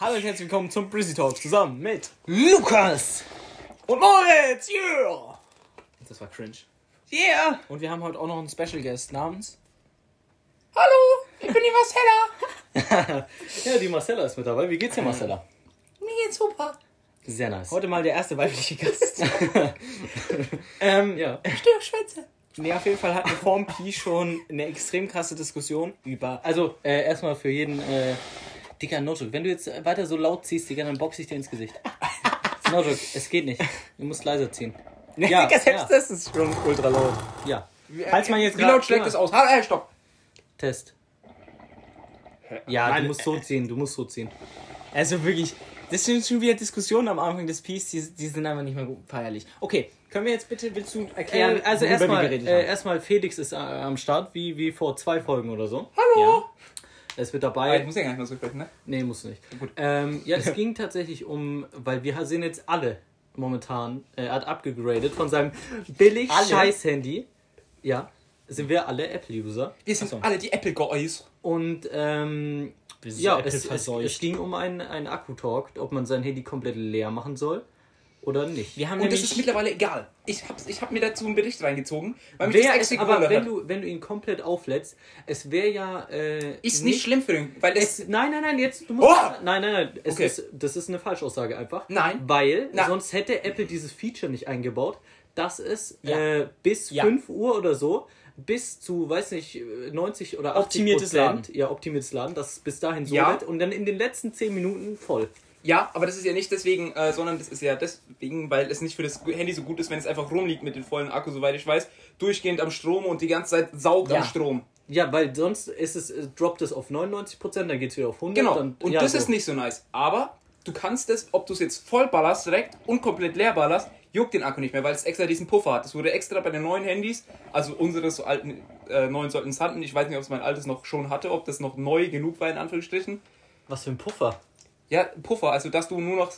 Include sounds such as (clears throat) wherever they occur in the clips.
Hallo und herzlich willkommen zum Brizzy Talk zusammen mit Lukas! und Moritz, yeah! Das war cringe. Yeah! Und wir haben heute auch noch einen Special Guest namens. Hallo, ich bin die Marcella. (laughs) Ja, die Marcella ist mit dabei. Wie geht's dir, Marcella? Mir geht's super. Sehr nice. Heute mal der erste weibliche Gast. (laughs) ähm, Ja. Störschwätze. nee, auf jeden Fall hatten wir vorm Pi schon eine extrem krasse Diskussion über. Also, äh, erstmal für jeden, äh, dicker Notebook. Wenn du jetzt weiter so laut ziehst, Digga, dann boxe ich dir ins Gesicht. Notebook, es geht nicht. Du musst leiser ziehen. Nee, Ja, Digga, selbst ja. das ist schon ultra laut. Ja. Falls man jetzt Wie grad- laut schlägt es aus? Halt, stopp. Test. Ja, Nein, du musst so ziehen, du musst so ziehen. Also wirklich, das sind schon wieder Diskussionen am Anfang des Piece, die, die sind einfach nicht mehr gut feierlich. Okay, können wir jetzt bitte, willst du erklären, Äh, also erstmal, äh, erstmal Felix ist äh, am Start, wie, wie vor zwei Folgen oder so. Hallo. Er ist mit Ah, dabei. ich muss ja gar nicht mehr so sprechen, ne? Nee, muss nicht. Gut. Ähm, ja, es (laughs) ging tatsächlich um, weil wir sind jetzt alle momentan, äh, er hat abgegradet von seinem billig Alle? scheiß Handy. Ja, sind wir alle Apple-User. Wir sind so. alle die Apple Guys. Und ähm, Wir sind ja, Apple es, es, es ging um einen, einen Akku-Talk, ob man sein Handy komplett leer machen soll oder nicht. wir haben Und das ist mittlerweile egal. Ich hab, ich hab mir dazu einen Bericht reingezogen, weil mich das extra aber gewundert wenn du, wenn du ihn komplett auflädst, es wäre ja äh, Ist nicht schlimm für den, weil es... Es, nein, nein, nein, jetzt du musst. Oh! Nein, nein, nein. Es Okay. ist, das ist eine Falschaussage einfach. Nein. Weil Na. sonst hätte Apple dieses Feature nicht eingebaut, dass es Ja. äh, bis Ja. 5 Uhr oder so bis zu, weiß nicht, 90 oder 80 Optimiertes Prozent, ja, optimiertes Laden, dass es bis dahin so Ja. wird und dann in den letzten 10 Minuten voll. Ja, aber das ist ja nicht deswegen, äh, sondern das ist ja deswegen, weil es nicht für das Handy so gut ist, wenn es einfach rumliegt mit dem vollen Akku, soweit ich weiß, durchgehend am Strom und die ganze Zeit saugt Ja. am Strom. Ja, weil sonst ist es, äh, droppt es auf 99 Prozent, dann geht es wieder auf 100. Genau. Dann, und ja, das so. ist nicht so nice. Aber du kannst es, ob du es jetzt voll ballerst direkt und komplett leer ballerst, juckt den Akku nicht mehr, weil es extra diesen Puffer hat. Das wurde extra bei den neuen Handys, also unsere so alten, äh, neuen sollten es hatten. Ich weiß nicht, ob es mein altes noch schon hatte, ob das noch neu genug war, in Anführungsstrichen. Was für ein Puffer. Ja, Puffer, also dass du nur noch.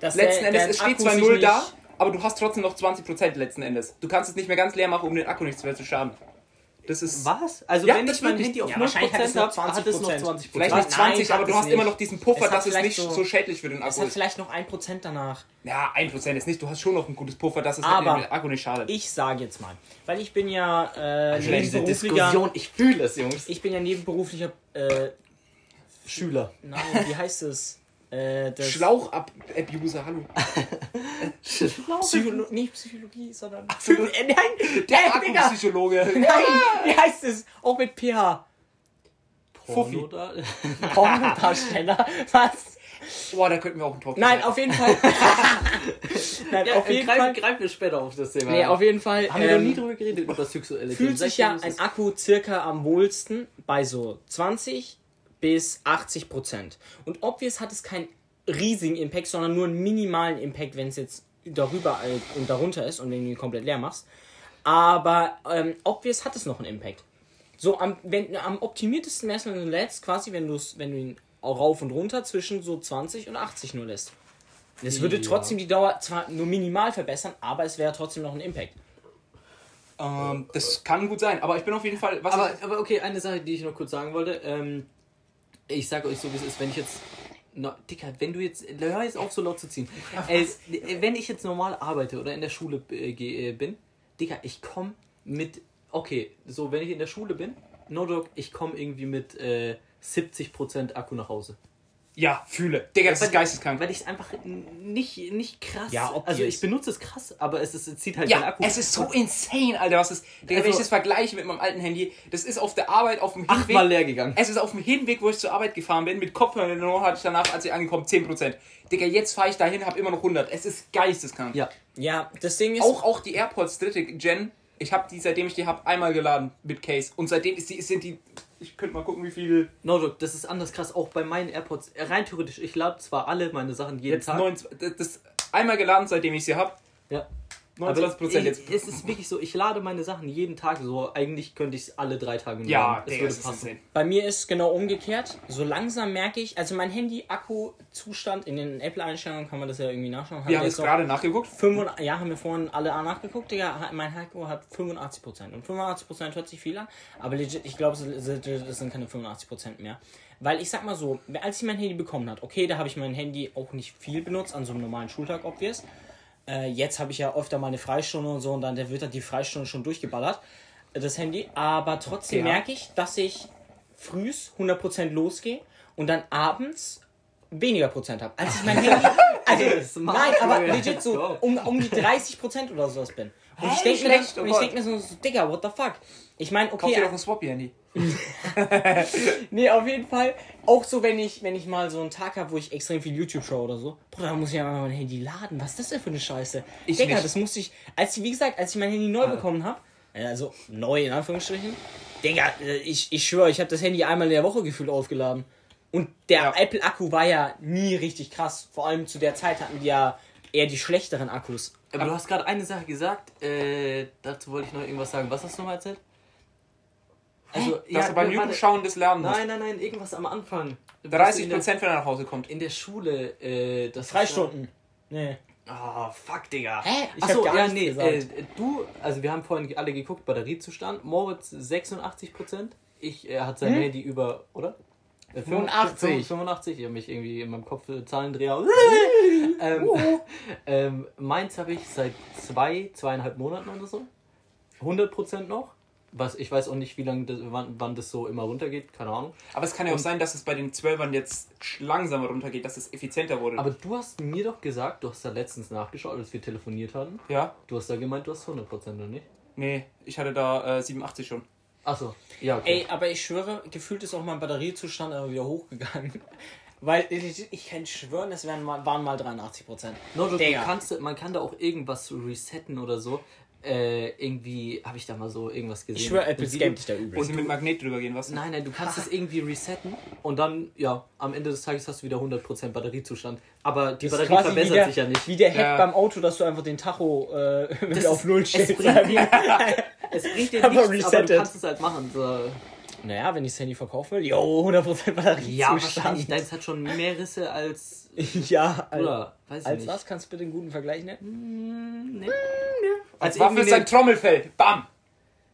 dass letzten der- Endes, der es steht zwar sich 0 nicht- da, aber du hast trotzdem noch 20% letzten Endes. Du kannst es nicht mehr ganz leer machen, um den Akku nicht mehr zu schaden. Das ist. Was? Also Ja, wenn das ich mein. Handy auf Ja, 0% wahrscheinlich hat es noch habe, hat es noch 20%. 20%. Vielleicht nicht 20, Nein, aber hat du es hast immer nicht. noch diesen Puffer, Es hat dass es nicht so, so- schädlich für den Es Akku hat ist. vielleicht noch 1% danach. Ja, 1% ist nicht. Du hast schon noch einen gutes Puffer, dass es Aber- dem Akku nicht schadet. Ich sage jetzt mal, weil ich bin ja äh, Schlechte nebenberuflicher, ich fühle es, Jungs. ich bin ja nebenberuflicher, äh, Schüler. nein, wie heißt es? Äh, Schlauch-Abuser, hallo. (laughs) Psycholo nicht Psychologie, sondern so. äh, nein, der Akkupsychologe. nein, wie heißt es? Auch mit PH. Fuffi. Porno da? (laughs) Pornodarsteller. Was? Boah, da könnten wir auch einen Talk Nein, machen. auf jeden Fall. (laughs) nein, Ja, auf jeden greif, Fall. Greifen wir später auf das Thema. Nee, auf jeden Fall. Haben wir noch ähm, nie drüber geredet, über das sexuelle fühlt sich ja ein Akku circa am wohlsten bei so 20 bis 80 Prozent. Und obvious hat es keinen riesigen Impact, sondern nur einen minimalen Impact, wenn es jetzt darüber und darunter ist und wenn du ihn komplett leer machst. Aber ähm, obvious hat es noch einen Impact. So am, wenn, am optimiertesten wär's, wenn du lädst, quasi, wenn, wenn du ihn auch rauf und runter zwischen so 20 und 80 nur lässt. Das würde Ja. trotzdem die Dauer zwar nur minimal verbessern, aber es wäre trotzdem noch ein Impact. Ähm, das kann gut sein, aber ich bin auf jeden Fall. Was Aber, aber okay, eine Sache, die ich noch kurz sagen wollte. Ähm, ich sage euch so, wie es ist, wenn ich jetzt. No, Dicker, wenn du jetzt. Hör jetzt auf, so laut zu ziehen. Äh, wenn ich jetzt normal arbeite oder in der Schule äh, äh, bin, Dicker, ich komme mit. Okay, so, wenn ich in der Schule bin, no dog, ich komme irgendwie mit äh, 70% Akku nach Hause. Ja, fühle. Digga, das ist geisteskrank. Weil ich es einfach nicht, nicht krass. Ja, obvious. also ich benutze es krass, aber es, ist, es zieht halt Ja, keinen Akku. es ist so insane, Alter, was ist. Digga, wenn Also- ich das vergleiche mit meinem alten Handy, das ist auf der Arbeit, auf dem Hinweg. achtmal leer gegangen. Es ist auf dem Hinweg, wo ich zur Arbeit gefahren bin, mit Kopfhörern in den Ohren hatte ich danach, als ich angekommen, 10%. Digga, jetzt fahre ich dahin, habe immer noch 100. Es ist geisteskrank. Ja. Ja, das Ding ist. Auch, auch die AirPods dritte Gen, ich habe die, seitdem ich die habe, einmal geladen mit Case. Und seitdem ist die, sind die, ich könnte mal gucken, wie viel, No joke, das ist anders krass. Auch bei meinen AirPods. Rein theoretisch, ich lade zwar alle meine Sachen jeden jetzt Tag. 29, das, das einmal geladen, seitdem ich sie habe. Ja. 29% ich, jetzt. Es ist wirklich so, ich lade meine Sachen jeden Tag so. Eigentlich könnte ich es alle drei Tage nur Ja, es würde das ist passen. insane. Bei mir ist genau umgekehrt. So langsam merke ich, also mein Handy-Akku-Zustand in den Apple-Einstellungen kann man das ja irgendwie nachschauen. Wir haben jetzt es gerade nachgeguckt. 85 ja, haben wir vorhin alle nachgeguckt, Digga. Mein Akku hat 85%. Und 85% hört sich viel an, aber legit, ich glaube, es sind- es keine 85% mehr. Weil ich sag mal so, als ich mein Handy bekommen hat, okay, da habe ich mein Handy auch nicht viel benutzt, an so einem normalen Schultag, obvious. Äh, jetzt habe ich ja öfter mal eine Freistunde und so und dann wird halt die Freistunde schon durchgeballert, äh, das Handy. Aber trotzdem Ja. merke ich, dass ich frühs 100% losgehe und dann abends weniger Prozent habe. Als ich mein Handy. (laughs) Also, nein, aber legit so um, um die 30% oder sowas bin. Und ich denke mir, dann- oh und ich Gott. denk mir so, so, Digga, what the fuck? Ich meine, Kauf okay, dir doch ein Swappy-Handy. (laughs) Nee, auf jeden Fall. Auch so, wenn ich, wenn ich mal so einen Tag habe, wo ich extrem viel YouTube schaue oder so. Bruder, dann muss ich ja mal mein Handy laden. Was ist das denn für eine Scheiße? Ich Digga, nicht. das musste ich, als ich, wie gesagt, als ich mein Handy neu bekommen habe, also neu in Anführungsstrichen, Digga, äh, ich, ich schwöre, ich habe das Handy einmal in der Woche gefühlt aufgeladen. Und der Ja. Apple-Akku war ja nie richtig krass. Vor allem zu der Zeit hatten die ja eher die schlechteren Akkus. Aber du hast gerade eine Sache gesagt, äh, dazu wollte ich noch irgendwas sagen. Was hast du nochmal erzählt? Also, Dass du beim warte. YouTube-Schauen das lernen. Nein, nein, nein, irgendwas am Anfang. 30 In der, Prozent, wenn er nach Hause kommt. in der Schule, äh, das Freistunden. Nee. Ah, fuck, Digga. Hä? Ich Achso, hab gar ja, nee, äh, du, also wir haben vorhin alle geguckt, Batteriezustand. Moritz 86%. Ich, er hat sein Hm? Handy über, oder? Äh, 85. 85, ich habe mich irgendwie in meinem Kopf äh, Zahlendreher. (laughs) ähm, (laughs) ähm, meins habe ich seit zwei, zweieinhalb Monaten oder so. 100% noch. Was, ich weiß auch nicht, wie lange das, wann, wann das so immer runtergeht, keine Ahnung. Aber es kann ja auch sein, dass es bei den 12ern jetzt langsamer runtergeht, dass es effizienter wurde. Aber du hast mir doch gesagt, du hast da letztens nachgeschaut, als wir telefoniert hatten. ja? Du hast da gemeint, du hast 100% oder nicht? Nee, ich hatte da äh, 87 schon. Achso, ja, okay. Ey, aber ich schwöre, gefühlt ist auch mein Batteriezustand aber wieder hochgegangen. (laughs) Weil ich, ich kann schwören, es wären mal, waren mal 83 Prozent. No, du, kannst, man kann da auch irgendwas resetten oder so. Äh, irgendwie habe ich da mal so irgendwas gesehen. Ich schwöre, Apple scammt dich da übel. Müssen mit Magnet drüber gehen, was? Nein, nein, du kannst es irgendwie resetten und dann, ja, am Ende des Tages hast du wieder 100% Batteriezustand. Aber die Das Batterie verbessert der, sich ja nicht. Wie der Hack Ja. beim Auto, dass du einfach den Tacho äh, (laughs) auf Null es stellst. bringt dir, (laughs) es bringt dir Aber nichts, aber resettet. du kannst es halt machen. So. Naja, wenn ich das Handy verkaufen will, jo, 100% Batteriezustand. Ja, wahrscheinlich. Deins hat schon mehr Risse als. (laughs) ja, als, Oder, weiß ich als nicht. was? Kannst du bitte einen guten Vergleich nennen? Nee. Als Als Waffel ist eine, Trommelfell. Bam!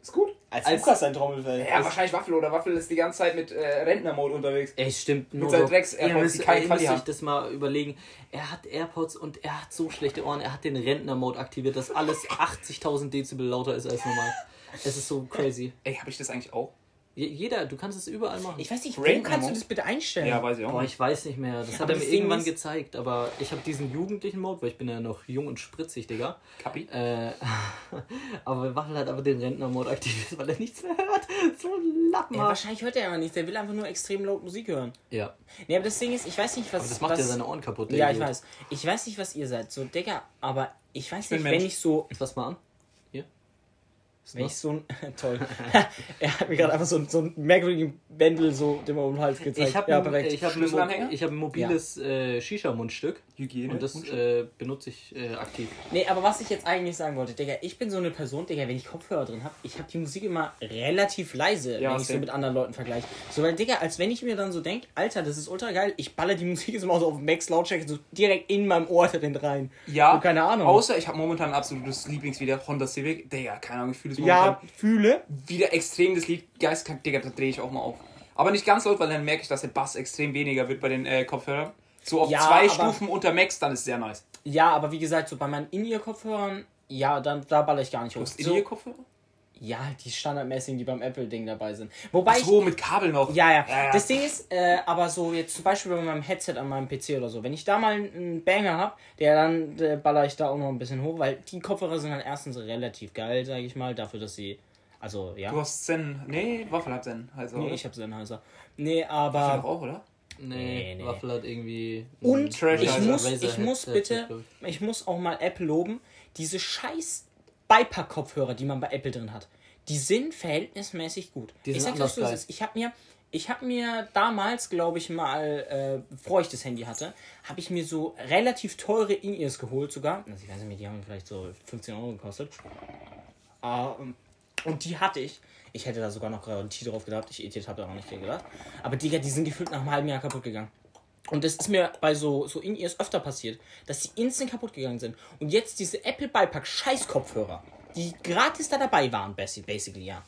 Ist gut. Als, Als- Lukas sein Trommelfell. Ja, wahrscheinlich Waffel oder Waffel ist die ganze Zeit mit äh, Rentnermode unterwegs. Ey, stimmt. Nur seinen Quali müsst euch haben. das mal überlegen. Er hat AirPods und er hat so schlechte Ohren. Er hat den Rentner-Mode aktiviert, dass alles (laughs) 80.000 Dezibel lauter ist als normal. Es ist so crazy. Ey, habe ich das eigentlich auch? Je- Jeder, du kannst es überall machen. Ich weiß nicht, wo Rain kannst du das bitte einstellen? Ja, weiß ich auch Boah, nicht. ich weiß nicht mehr. Das hat aber er mir irgendwann ist- gezeigt, aber ich habe diesen jugendlichen Mode, weil ich bin ja noch jung und spritzig, Digga. Kapi? Äh, (laughs) aber Waffel hat aber den Rentner-Mode aktiviert, (laughs) weil er nichts mehr hört. So Ja, lappenhaft. wahrscheinlich hört er ja nicht. Der will einfach nur extrem laut Musik hören. Ja, Nee, aber das Ding ist, ich weiß nicht, was. aber das macht was, ja seine Ohren kaputt. Ja, ich weiß. Ich weiß nicht, was ihr seid. So, Digga, aber ich weiß bin nicht, Mensch. wenn ich so. Fass mal an. Ist Wenn ich so ein. (laughs) Toll. (laughs) er hat mir gerade einfach so, so einen merkwürdigen Bändel so dem um den Hals gezeigt. Ich habe ja, ein, perfekt. ich hab ein, ich hab ein mobiles äh, Shisha-Mundstück Hygiene. und das äh, benutze ich äh, aktiv. Nee, aber was ich jetzt eigentlich sagen wollte, Digga, ich bin so eine Person, Digga, wenn ich Kopfhörer drin habe, ich habe die Musik immer relativ leise, Ja, wenn ich so mit anderen Leuten vergleiche. So, weil, Digga, als wenn ich mir dann so denke, Alter, das ist ultra geil, ich baller die Musik jetzt mal so auf Max Lautstärke so direkt in meinem Ohr drin rein. Ja, So, keine Ahnung. Außer ich habe momentan ein absolutes Lieblingsvideo, Honda Civic. Digga, keine Ahnung, ich fühle es ja, momentan fühle. wieder extrem das Lied. Geistkrank, Digga, da drehe ich auch mal auf. Aber nicht ganz laut, weil dann merke ich, dass der Bass extrem weniger wird bei den äh, Kopfhörern. So auf Ja, zwei aber- Stufen unter Max, dann ist es sehr nice. Ja, aber wie gesagt, so bei meinen In-Ear-Kopfhörern, ja, dann da baller ich gar nicht Du hoch. hast So, In-Ear-Kopfhörer? Ja, die standardmäßigen, die beim Apple-Ding dabei sind. Wobei ich So, mit Kabel noch. Ja, ja. Ja, ja. Das Ding ist, äh, aber so jetzt zum Beispiel bei meinem Headset an meinem PC oder so, wenn ich da mal einen Banger hab, der dann der baller ich da auch noch ein bisschen hoch, weil die Kopfhörer sind halt erstens relativ geil, sage ich mal, dafür, dass sie, also ja. Du hast Zen. Nee, Waffel hat Zen. Also, nee, oder? ich hab Sennheiser. Nee, Waffel aber doch auch, oder? Nee, Nee, nee. Waffel hat irgendwie. und Trash ich muss, ich muss bitte, ich muss auch mal Apple loben, diese scheiß Beipack-Kopfhörer, die man bei Apple drin hat, die sind verhältnismäßig gut. Die ich sag geil. ist. Ich habe mir ich habe mir damals, glaube ich mal, äh, bevor ich das Handy hatte, habe ich mir so relativ teure In-Ears geholt sogar. Also ich weiß nicht, die haben vielleicht so 15 Euro gekostet. Ähm, und die hatte ich. Ich hätte da sogar noch Garantie drauf gehabt. Ich Idiot habe da auch nicht gedacht. Aber Digga, die sind gefühlt nach einem halben Jahr kaputt gegangen. Und das ist mir bei so, so In-Ears öfter passiert, dass die instant kaputt gegangen sind. Und jetzt diese Apple Beipack Scheiß-Kopfhörer, die gratis da dabei waren, basi- basically, ja.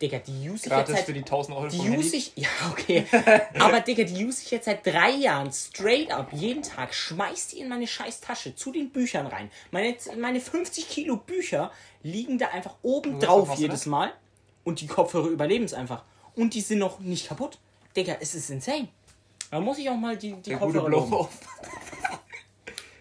Digga, die use ich Gratis jetzt für seit, die 1000 Euro die use ich, ja, okay. (laughs) Aber Digga, die use ich jetzt seit drei Jahren straight up, jeden Tag, schmeiß die in meine scheiß Tasche, zu den Büchern rein. Meine, meine 50 Kilo Bücher liegen da einfach oben drauf jedes Mal. Und die Kopfhörer überleben es einfach. Und die sind noch nicht kaputt. Digga, es ist insane. Da muss ich auch mal die, die Der gute Kopfhörer loben. Blow-Off.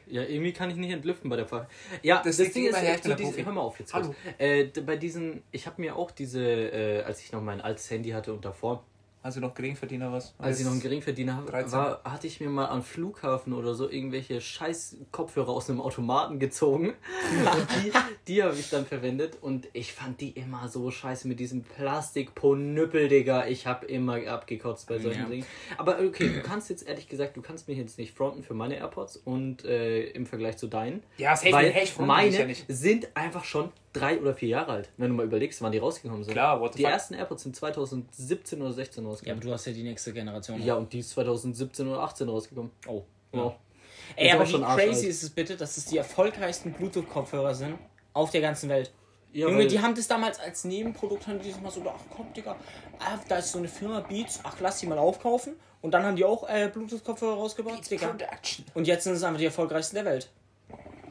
Ja, irgendwie kann ich nicht entlüften bei der Frage. Ja, Das das, Ding ist, äh, der diesen, Profi. hör mal auf jetzt. Hallo. kurz. Äh, d- bei diesen, ich habe mir auch diese, äh, als ich noch mein altes Handy hatte und davor, Also noch Geringverdiener was? als ich noch ein Geringverdiener 13. war, hatte ich mir mal am Flughafen oder so irgendwelche scheiß Kopfhörer aus einem Automaten gezogen. und (laughs) (laughs) die, die habe ich dann verwendet und ich fand die immer so scheiße mit diesem Plastikponüppel, Digga. Ich habe immer abgekotzt bei solchen Ja. Dingen. Aber okay, du kannst jetzt ehrlich gesagt, du kannst mich jetzt nicht fronten für meine AirPods und äh, im Vergleich zu deinen. Ja, safe, weil hey, ich front meine ja nicht. sind einfach schon drei oder vier Jahre alt. Wenn du mal überlegst, wann die rausgekommen sind. Klar, what the Die fuck? ersten AirPods sind 2017 oder 16 Ja, rausgekommen. aber du hast ja die nächste Generation. Ja, und die ist 2017 oder 18 rausgekommen. Oh. Ja. Ey, Ist aber auch wie schon crazy arschalt. ist es bitte, dass es die erfolgreichsten Bluetooth-Kopfhörer sind auf der ganzen Welt. Ja, Junge, weil- die haben das damals als Nebenprodukt, haben die das mal so, ach komm, Digga, ah, da ist so eine Firma Beats, ach lass die mal aufkaufen. Und dann haben die auch äh, Bluetooth-Kopfhörer rausgebracht, Digga. Production. Und jetzt sind es einfach die erfolgreichsten der Welt.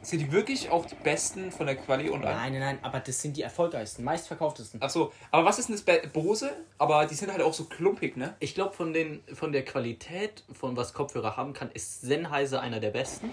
Sind die wirklich auch die besten von der Quali und? Nein, nein, nein, aber das sind die erfolgreichsten, meistverkauftesten. Achso, aber was ist denn das bei Bose? Aber die sind halt auch so klumpig, ne? Ich glaube, von, den- von der Qualität, von was Kopfhörer haben kann, ist Sennheiser einer der besten.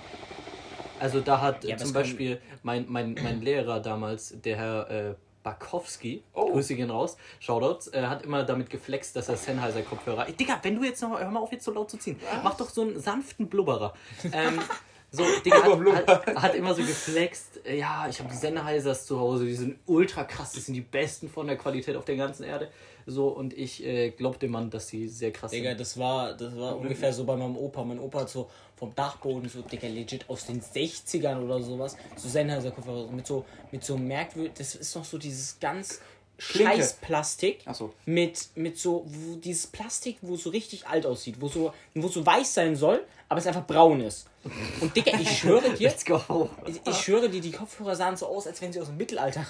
Also da hat Ja, zum kann- Beispiel mein, mein, mein Lehrer damals, der Herr äh, Bakowski, Oh. Grüße gehen raus, Shoutouts, äh, hat immer damit geflext, dass er Sennheiser Kopfhörer... Ey, Digga, wenn du jetzt noch... Hör mal auf, jetzt so laut zu ziehen. Mach doch so einen sanften Blubberer. Ähm, (laughs) so, Digga, hat, hat, hat immer so geflext, äh, ja, ich habe Sennheisers zu Hause, die sind ultra krass, das sind die besten von der Qualität auf der ganzen Erde. So, und ich äh, glaub dem Mann, dass sie sehr krass Digga, sind. das war, das war ungefähr so bei meinem Opa. Mein Opa hat so vom Dachboden, so, Digga, legit aus den 60ern oder sowas, so Sennheiser-Kopfhörer mit so, mit so merkwürdig, das ist doch so dieses ganz Klinke. scheiß Plastik. So. Mit, mit so, dieses Plastik, wo so richtig alt aussieht, wo so, wo so weiß sein soll, aber es einfach braun ist. Und Digga, ich schwöre dir, Let's go. ich, ich schwöre dir, die Kopfhörer sahen so aus, als wenn sie aus dem Mittelalter.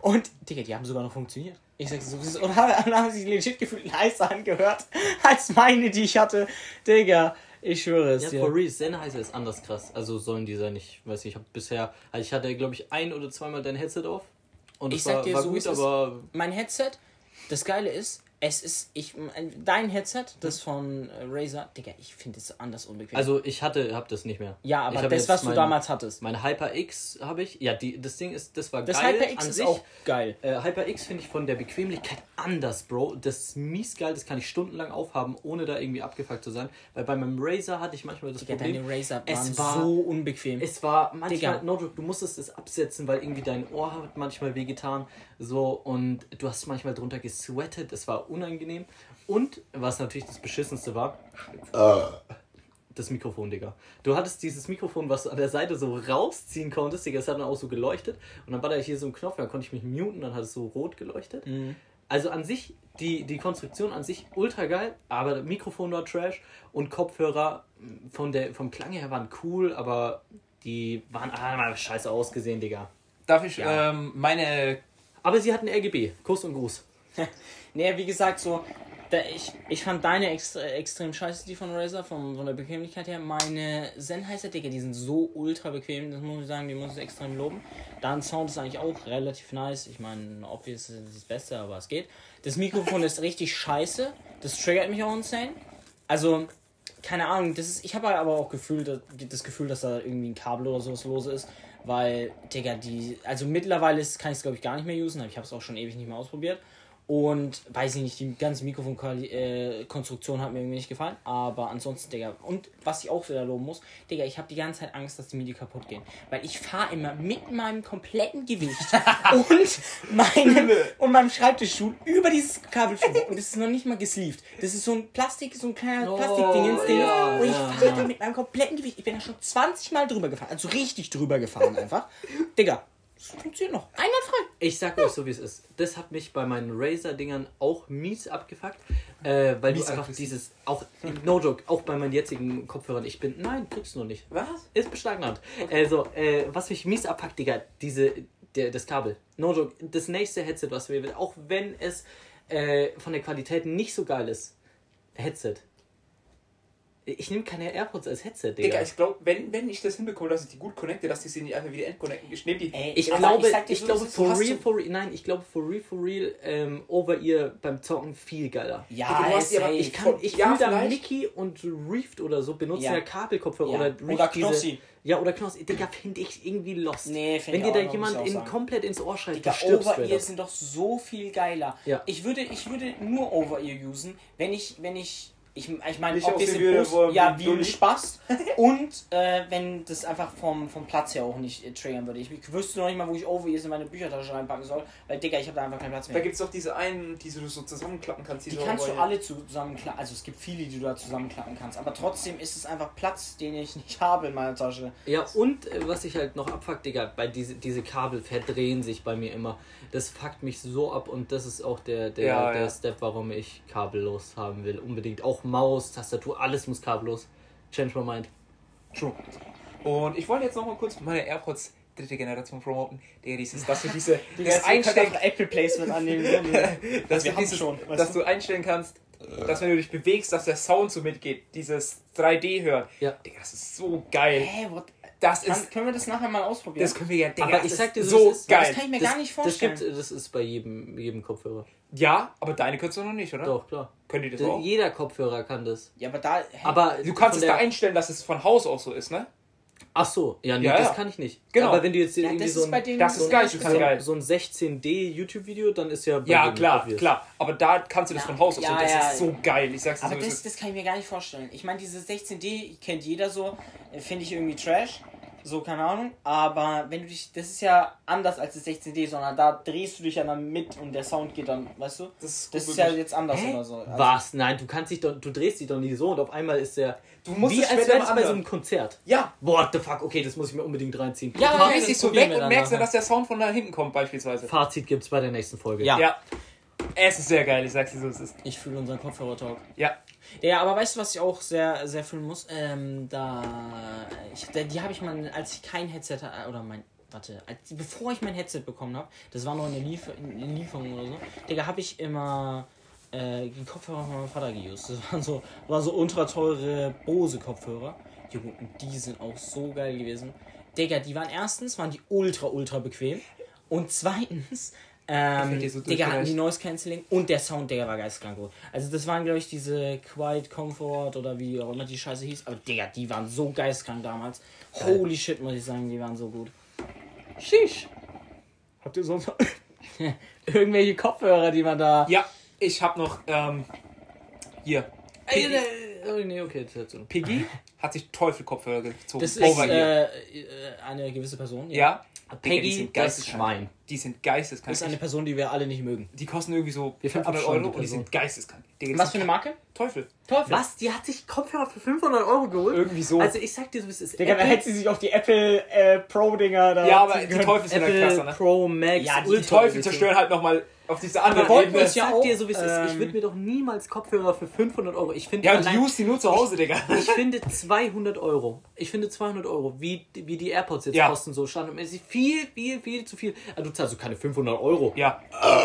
Und, Digga, die haben sogar noch funktioniert. Ich sag's so. Und haben, haben sich legit gefühlt nicer angehört, als meine, die ich hatte. Digga, ich schwöre es Ja, dir. for real, Sennheiser ist anders krass. Also sollen die sein, ich weiß nicht, ich habe bisher, also ich hatte glaube ich ein oder zweimal dein Headset auf. Und Ich sag war, dir war so, gut, aber Mein Headset, das Geile ist, es ist, ich, dein Headset, das von äh, Razer, Digga, ich finde es anders unbequem. also ich hatte, hab das nicht mehr. ja, aber das, was du mein- damals hattest. Mein HyperX habe ich. Ja, die, das Ding ist, das war Das geil HyperX an ist sich. auch geil. Äh, HyperX finde ich von der Bequemlichkeit anders, Bro. Das ist mies geil, das kann ich stundenlang aufhaben, ohne da irgendwie abgefuckt zu sein. Weil bei meinem Razer hatte ich manchmal das Digga, Problem. deine Razer es waren war- so unbequem. Es war manchmal, Digga. no joke, du musstest es absetzen, weil irgendwie dein Ohr hat manchmal wehgetan. So, und du hast manchmal drunter gesweatet, es war unangenehm. Und, was natürlich das Beschissenste war, das Mikrofon, Digga. Du hattest dieses Mikrofon, was du an der Seite so rausziehen konntest, Digga, es hat dann auch so geleuchtet. Und dann war da hier so ein Knopf, dann konnte ich mich muten, dann hat es so rot geleuchtet. Also an sich, die, die Konstruktion an sich ultra geil, aber das Mikrofon war Trash und Kopfhörer von der, vom Klang her waren cool, aber die waren ah, scheiße ausgesehen, Digga. Darf ich Ja. ähm, meine. Aber sie hatten RGB. Kuss und Gruß. (laughs) Nee, wie gesagt, so, da ich, ich fand deine extra, extrem scheiße, die von Razer, von, von der Bequemlichkeit her. Meine Sennheiser, Digga, die sind so ultra bequem, das muss ich sagen, die muss ich extrem loben. Dann Sound ist eigentlich auch relativ nice. Ich meine, obvious ist das Beste, aber es geht. Das Mikrofon ist richtig scheiße. Das triggert mich auch insane. Also, keine Ahnung, das ist, ich habe aber auch Gefühl, das Gefühl, dass da irgendwie ein Kabel oder sowas los ist, weil, Digga, die, also mittlerweile ist, kann ich es glaube ich gar nicht mehr usen, ich habe es auch schon ewig nicht mehr ausprobiert. Und weiß ich nicht, die ganze Mikrofonkonstruktion hat mir irgendwie nicht gefallen. Aber ansonsten, Digga. Und was ich auch wieder loben muss, Digga, ich habe die ganze Zeit Angst, dass die MIDI kaputt gehen. Weil ich fahre immer mit meinem kompletten Gewicht (laughs) und, meinem, und meinem Schreibtischstuhl über dieses Kabel drüber. Und es ist noch nicht mal gesleeved. Das ist so ein Plastik, so ein kleiner Oh, Plastikding ins Ding. ja, und ich ja, fahre da mit meinem kompletten Gewicht. Ich bin da schon 20 Mal drüber gefahren. Also richtig drüber gefahren einfach. Digga, das funktioniert noch. Einwandfrei. Ich sag euch so, wie es ist. Das hat mich bei meinen Razer-Dingern auch mies abgefuckt, äh, weil Mies du einfach dieses, auch, no joke, auch bei meinen jetzigen Kopfhörern, ich bin, nein, kriegst du noch nicht. Was? Ist beschlagnahmt. Also, äh, was mich mies abfuckt, Digga, diese, der, das Kabel. No joke, das nächste Headset, was wir will, auch wenn es äh, von der Qualität nicht so geil ist, Headset. Ich nehme keine AirPods als Headset, Digga. Digga, ich glaube, wenn, wenn ich das hinbekomme, dass ich die gut connecte, dass ich sie nicht einfach wieder entconnecten. Ich nehme die. Ey, Ich glaube, sag dir ich glaube, for real, for real, nein, ich glaube, for real, for real, ähm, over ear beim Zocken viel geiler. Ja, Digga, hast ja-. Ich kann, ich Ja, fühle da. Mickey und Reefed oder so benutzen ja, Ja. Kabelkopfhörer Ja. oder Reefed Oder diese- Knossi. Ja, oder Knossi. Digga, finde ich irgendwie lost. Nee, find Wenn ich dir da jemand ich in, komplett ins Ohr schreit, Digga, du Over-Ear up. sind doch so viel geiler. Ja. Ich würde, ich würde nur Over-Ear usen, wenn ich, wenn ich, ich, ich meine, ob das würde, Bus, wo- ja, wie ein. Spaß (laughs) und äh, wenn das einfach vom, vom Platz her auch nicht äh, triggern würde. Ich, ich wüsste noch nicht mal, wo ich Over-Ears in meine Büchertasche reinpacken soll, weil, Digga, ich habe da einfach keinen Platz Da mehr. gibt es doch diese einen, die du so zusammenklappen kannst. Die so kannst du aber- alle zusammenklappen, also es gibt viele, die du da zusammenklappen kannst, aber trotzdem ist es einfach Platz, den ich nicht (laughs) habe in meiner Tasche. Ja, und äh, was ich halt noch abfuckt, Digga, bei diese, diese Kabel verdrehen sich bei mir immer. Das fuckt mich so ab und das ist auch der, der, Ja, der ja. Step, warum ich kabellos haben will. Unbedingt. Auch Maus, Tastatur, alles muss kabellos. Change my mind. True. Und ich wollte jetzt noch mal kurz meine AirPods dritte Generation promoten. Digga, dieses, dass du diese, (laughs) das einstellen, Apple Placement annehmen. dass, (laughs) wir du, haben dieses, schon, weißt dass du? du einstellen kannst, dass wenn du dich bewegst, dass der Sound so mitgeht. Dieses 3D hören. Ja. Digga, das ist so geil. Hä, what? Das Kann, ist, können wir das nachher mal ausprobieren? das können wir ja, Digga, Aber das ich sag dir ist so, so es ist- geil. das kann ich mir gar nicht Das vorstellen. gibt, das ist bei jedem, jedem Kopfhörer. Ja, aber deine könntest du noch nicht, oder? Doch, klar. Können die das Der- auch? Jeder Kopfhörer kann das. ja, aber da. Hä? Aber Du kannst es da einstellen, dass es von Haus aus so ist, ne? Ach so, ja, nee, Ja, das ja. kann ich nicht. Genau. Aber wenn du jetzt ja, irgendwie das so ist bei ein, denen. das ist so geil, nicht total so- geil. so ein 16D YouTube-Video, dann ist ja bei Ja, klar, obvious. klar. Aber da kannst du das Ja, von Haus aus. ja, und das ja. ist so geil. Ich sag's dir Aber so. das, ist- das kann ich mir gar nicht vorstellen. Ich meine, diese 16D kennt jeder so, äh, finde ich irgendwie trash. So, keine Ahnung. Aber wenn du dich. Das ist ja anders als das 16D, sondern da drehst du dich ja dann mit und der Sound geht dann, weißt du? Das ist Das ist ja jetzt anders Hä? oder so. Also, Was? Nein, du kannst dich doch, du drehst dich doch nicht so und auf einmal ist der. Du musst wie als wäre es bei so einem Konzert. Ja, What the fuck, okay, das muss ich mir unbedingt reinziehen. Ja, du aber drehst dich so weg und merkst dann, dass der Sound von da hinten kommt, beispielsweise. Fazit gibt's bei der nächsten Folge. Ja. Ja. Es ist sehr geil, ich sag's dir so, es ist. Ich fühle unseren Kopfhörer-Talk. Ja. Ja, aber weißt du, was ich auch sehr, sehr fühlen muss? Ähm, da. Ich, die habe ich mal, als ich kein Headset oder mein. Warte, als, bevor ich mein Headset bekommen habe, das war noch eine, Liefer, eine Lieferung oder so, Digga, habe ich immer äh, die Kopfhörer von meinem Vater geused. Das waren so, waren so ultra teure Bose-Kopfhörer. Junge, und die sind auch so geil gewesen. Digga, die waren erstens, waren die ultra, ultra bequem. Und zweitens, ähm, so Digga, hatten die. Noise Cancelling und der Sound, Digga, war geistkrank gut. Also das waren, glaube ich, diese Quiet Comfort oder wie auch immer die Scheiße hieß. Aber Digga, die waren so geistkrank damals. Holy shit, muss ich sagen, die waren so gut. Sheesh. Habt ihr sonst noch (laughs) irgendwelche Kopfhörer, die man da... Ja, ich hab noch, ähm, hier. Ey, Piggy, äh, nee, okay, das ist so. Piggy (laughs) hat sich Teufel-Kopfhörer gezogen. Das ist Over äh, äh, eine gewisse Person. ja. Die Peggy, sind das geisteskrank. Schwein. Die sind geisteskrank. Das ist eine Person, die wir alle nicht mögen. die kosten irgendwie so Wir 500 verabscheuen Euro die und die sind geisteskrank. Die Was für eine Marke? Teufel. Teufel. Was? Die hat sich Kopfhörer für 500 Euro geholt? Irgendwie so. Also ich sag dir so, wie es ist. Digga, da hätte sie sich auf die Apple äh, Pro-Dinger da... ja, aber die. Teufel sind halt Apple krasser, ne? Pro Max Ja, die Die Teufel zerstören halt nochmal auf diese andere wollten Ebene. Ich ja sag auch, dir so, wie es ist. Ich ähm, würde mir doch niemals Kopfhörer für 500 Euro. Ich finde Ja, und allein- use die nur zu Hause, Digga. Ich finde 200 Euro. Ich finde 200 Euro, wie, wie die AirPods jetzt Ja. kosten, so standardmäßig. Viel, viel, viel zu viel. Also, du zahlst so keine 500 Euro. Ja.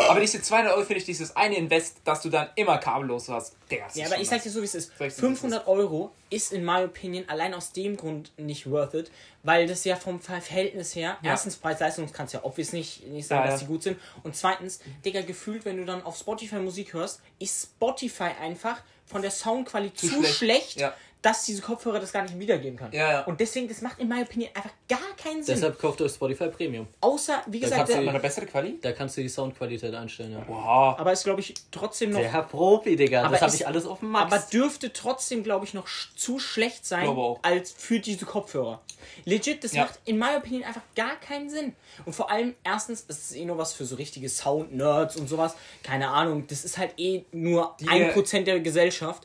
Aber diese 200 Euro finde ich dieses eine Invest, dass du dann immer kabellos hast. Digga, das Ja, ist aber schon ich sag nice. dir so, wie es ist. Sag ich dir, wie es 500 Euro ist in my opinion allein aus dem Grund nicht worth it, weil das ja vom Verhältnis her, Ja. erstens Preis-Leistung kannst du ja obvious nicht, nicht sagen, Ja, dass ja. die gut sind. Und zweitens, Digga, gefühlt, wenn du dann auf Spotify Musik hörst, ist Spotify einfach von der Soundqualität zu, Zu schlecht, schlecht. Ja. Dass diese Kopfhörer das gar nicht wiedergeben können. Ja, ja. Und deswegen, das macht in meiner Opinion einfach gar keinen Sinn. Deshalb kauft euch Spotify Premium. Außer, wie gesagt, kannst du- Hat man der, eine bessere Quali? Da kannst du die Soundqualität einstellen, ja. Wow. aber ist, glaube ich, trotzdem noch. Der Herr Profi, Digga. Aber das habe es- ich alles auf dem Max. Aber dürfte trotzdem, glaube ich, noch sch- zu schlecht sein als für diese Kopfhörer. Legit, das Ja. macht in meiner Opinion einfach gar keinen Sinn. Und vor allem, erstens, es ist eh nur was für so richtige Sound-Nerds und sowas. Keine Ahnung, das ist halt eh nur Die- ein Prozent der Gesellschaft.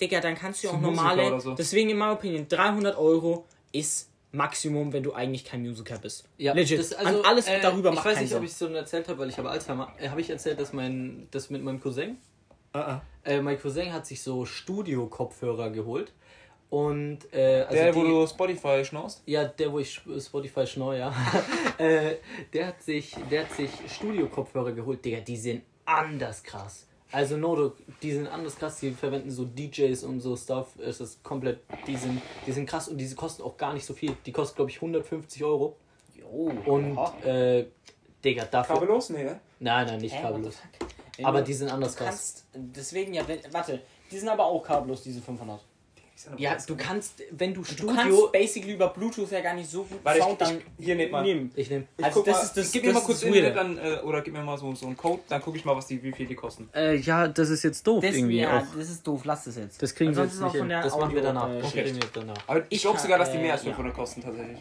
Digga, dann kannst du ja auch normale. so. Deswegen in meiner Opinion, 300 Euro ist Maximum, wenn du eigentlich kein Musiker bist. Ja, Legit. das- also, An alles äh, darüber Ich macht weiß keinen nicht, Sinn. ob ich es so erzählt habe, weil ich habe Alzheimer. Äh, habe ich erzählt, dass mein, das mit meinem Cousin, Ah, ah. äh, mein Cousin hat sich so Studio-Kopfhörer geholt. Und, äh, also Der, die, wo du Spotify schnaust? Ja, der, wo ich Spotify schnau, ja. (laughs) äh, der hat sich, der hat sich Studio-Kopfhörer geholt. Digga, die sind anders krass. Also no, die sind anders krass. Die verwenden so DJs und so Stuff. Es ist komplett, die sind, die sind krass und diese kosten auch gar nicht so viel. Die kosten, glaube ich, 150 Euro. Jo. Und, äh, Digga, dafür... Kabellos? Nee, ne? Nein, nein, nicht Hä, kabellos. Aber die sind anders krass. deswegen ja, wenn, warte, die sind aber auch kabellos, diese 500. Ja, du kannst, wenn du Du Studio... kannst basically über Bluetooth ja gar nicht so gut Warte, Sound ich, dann ich, hier nehmt mal. nehmen. ich nehme... Ich Also das mal, ist das- gib mir mal das kurz Internet dann, äh, oder gib mir mal so, so einen Code, dann gucke ich mal, was die, wie viel die kosten. Äh, ja, das ist jetzt doof Das, irgendwie ja, auch. das ist doof, lass das jetzt. Das kriegen wir jetzt nicht von hin. Das machen wir danach. äh, Das kriegen wir danach. Aber ich, Ich glaube sogar, dass die äh, mehr als ja. 500 kosten, tatsächlich.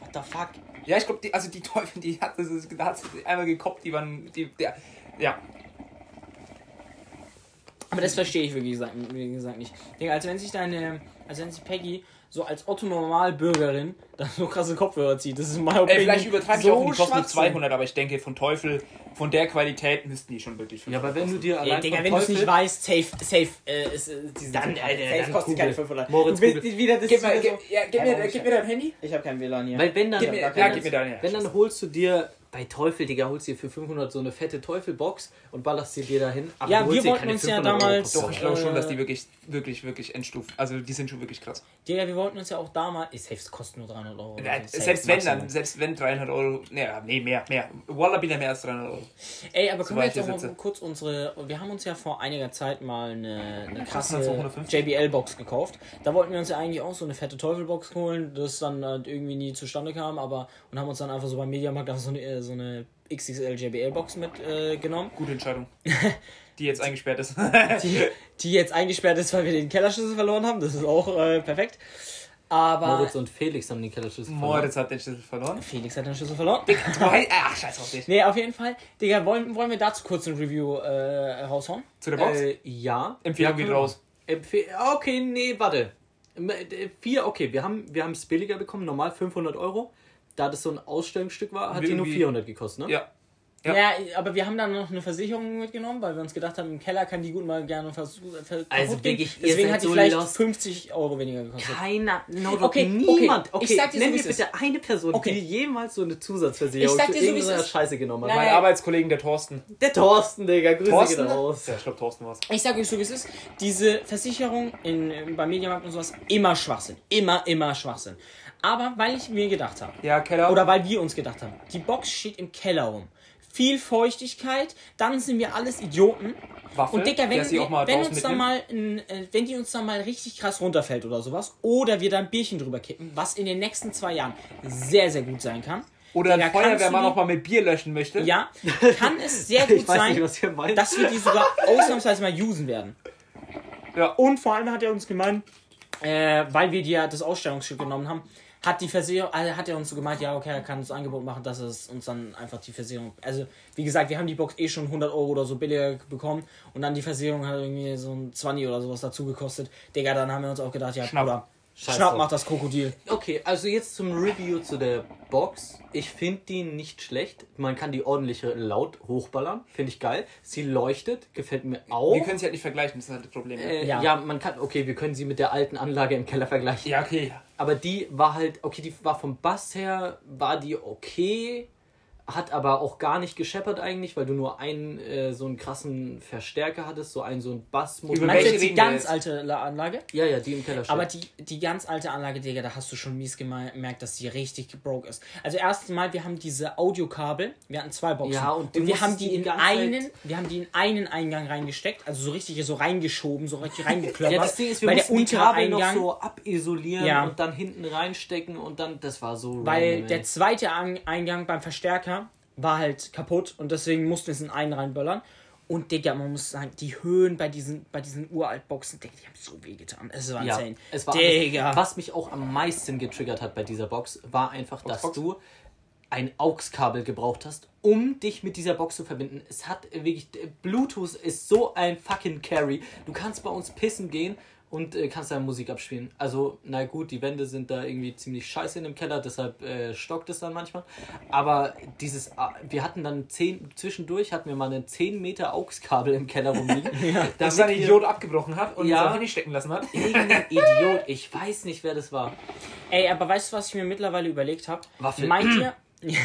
What the fuck? Ja, ich glaube, die, also die Teufel, die hat, das ist, da hat sie einmal gekoppt, die waren, die, der, ja. Aber das verstehe ich wirklich gesagt, gesagt nicht. Digga, als wenn sich deine, als wenn sich Peggy so als Otto Normalbürgerin dann so krasse Kopfhörer zieht. Das ist in meiner Ey, vielleicht übertreibe ich so auch, die kosten nur Schwachsinn. 200, aber ich denke, von Teufel, von der Qualität müssten die schon wirklich Ja, 500 aber wenn du dir Ey, allein Digga, vom wenn du es nicht weißt, safe, safe, äh, ist, diese Dann, safe Alter, dann kostet keine Google. 500. Moritz, du Google. wieder das Gib, mal, so- ja, gib, Ja, mir, gib mir dein Handy. Ich habe kein WLAN hier. Weil wenn dann, Gib mir, ja, gib mir dein Handy. wenn dann holst du dir bei Teufel, Digga, holst dir für 500 so eine fette Teufelbox und ballerst dir die dahin. Aber Ja, du wir dir wollten uns ja 500 Euro damals- Doch, ich glaube schon, Äh, dass die wirklich, wirklich, wirklich endstufen. Also die sind schon wirklich krass. Digga, wir wollten uns ja auch damals. Ist safe, es kostet nur 300 Euro. Ja, so. Safe, selbst wenn dann, selbst wenn 300 Euro, nee, nee mehr, mehr. Wallah bin ja mehr als 300 Euro. Ey, aber können wir jetzt noch mal kurz unsere. Wir haben uns ja vor einiger Zeit mal eine, eine krasse 250? JBL-Box gekauft. Da wollten wir uns ja eigentlich auch so eine fette Teufelbox holen, das dann halt irgendwie nie zustande kam, aber und haben uns dann einfach so beim Mediamarkt einfach so eine, äh, so eine XXL JBL-Box mitgenommen, äh, genommen, Gute Entscheidung. (laughs) Die jetzt eingesperrt ist. die, die jetzt eingesperrt ist, weil wir den Kellerschlüssel verloren haben. Das ist auch äh, perfekt. Aber Moritz und Felix haben den Kellerschlüssel verloren. Moritz hat den Schlüssel verloren. Felix hat den Schlüssel verloren. Du hei- Ach, scheiß auf dich. Nee, auf jeden Fall. Digga, wollen, wollen wir dazu kurz ein Review äh, raushauen? Zu der Box? Äh, ja. Empfehlung geht raus. Empfehl okay, nee, warte. Äh, Vier, okay, wir haben wir es billiger bekommen, normal 500 Euro. Da das so ein Ausstellungsstück war, hat die nur Irgendwie- 400 gekostet, ne? Ja. Ja. Ja. aber wir haben dann noch eine Versicherung mitgenommen, weil wir uns gedacht haben, im Keller kann die gut mal gerne vers ver Also wirklich, ihr Deswegen seid hat die so vielleicht lost. 50 Euro weniger gekostet. Keiner, no, Okay, niemand. okay, Okay, ich sag dir so, nenn wie mir es ist. bitte eine Person, Okay. die jemals so eine Zusatzversicherung Ich sag zu dir so, wie es irgendeiner ist. Scheiße genommen hat. Nein, Mein. Arbeitskollegen, der Thorsten. Der Thorsten, Digga, Grüße Thorsten? gehen raus. Ja, ich glaube, Thorsten war's. Ich sag euch so, wie es ist. Diese Versicherung in, beim Mediamarkt und sowas, immer Schwachsinn. Immer, immer Schwachsinn. Aber weil ich mir gedacht habe, Ja, Keller. oder weil wir uns gedacht haben, die Box steht im Keller rum. Viel Feuchtigkeit, dann sind wir alles Idioten. Waffe, Und Dicker, wenn, mal wenn uns da mitnimmt. mal, ein, äh, wenn die uns da mal richtig krass runterfällt oder sowas, oder wir da ein Bierchen drüber kippen, was in den nächsten zwei Jahren sehr, sehr gut sein kann. Oder Digga, ein Feuerwehrmann auch mal mit Bier löschen möchte. Ja, kann es sehr (laughs) gut Ich weiß sein, nicht, was ihr meint. dass wir die sogar (laughs) ausnahmsweise mal usen werden. Ja. Und vor allem hat er uns gemeint, äh, weil wir die ja das Ausstellungsstück genommen haben, hat die Versicherung, also hat er uns so gemeint, ja, okay, er kann uns Angebot machen, dass es uns dann einfach die Versicherung, also wie gesagt, wir haben die Box eh schon 100 Euro oder so billiger bekommen und dann die Versicherung hat irgendwie so ein 20 oder sowas dazu gekostet. Digga, dann haben wir uns auch gedacht, ja, Schnapp. Bruder, Scheiß Schnapp macht das Krokodil. Okay, also jetzt zum Review zu der Box. Ich finde die nicht schlecht. Man kann die ordentlich laut hochballern. Finde ich geil. Sie leuchtet, gefällt mir auch. Wir können sie halt nicht vergleichen, das ist halt das Problem. äh, Ja. ja. man kann, okay, wir können sie mit der alten Anlage im Keller vergleichen. ja, okay. Aber die war halt, okay, die war vom Bass her, war die okay. Hat aber auch gar nicht gescheppert eigentlich, weil du nur einen äh, so einen krassen Verstärker hattest, so einen so einen Bassmotor. Über Meinst du welche jetzt die ganz alte La- Anlage? Ja, ja, die im Keller steht. Aber die, die ganz alte Anlage, Digga, da hast du schon mies gemerkt, dass die richtig broke ist. Also erstens mal, wir haben diese Audiokabel, wir hatten zwei Boxen. Ja, und du wir haben die die in einen, wir haben die in einen Eingang reingesteckt, also so richtig so reingeschoben, so richtig (laughs) reingeklöppert. ja, das Ding ist, wir weil der mussten die Kabel Eingang, noch so abisolieren Ja. und dann hinten reinstecken und dann, das war so weil random, der zweite An- Eingang beim Verstärker war halt kaputt und deswegen mussten wir es in einen reinböllern. Und Digga, man muss sagen, die Höhen bei diesen, bei diesen Uralt-Boxen, Digga, die haben so weh getan. Es war Ja, insane. es war Digga. anders. Was mich auch am meisten getriggert hat bei dieser Box, war einfach, dass Box? du ein AUX-Kabel gebraucht hast, um dich mit dieser Box zu verbinden. Es hat wirklich. Bluetooth ist so ein fucking Carry. Du kannst bei uns pissen gehen und äh, kannst deine Musik abspielen. Also, na gut, die Wände sind da irgendwie ziemlich scheiße in dem Keller, deshalb äh, stockt es dann manchmal. Aber dieses. äh, Wir hatten dann 10. Zwischendurch hatten wir mal ein 10 Meter AUX-Kabel im Keller rumliegen. (laughs) Dass damit dann ein Idiot abgebrochen hat und Ja. sein Handy stecken lassen hat. Irgendein (laughs) Idiot, ich weiß nicht, wer das war. Ey, aber weißt du, was ich mir mittlerweile überlegt habe? Waffel. Meint ihr, (clears throat)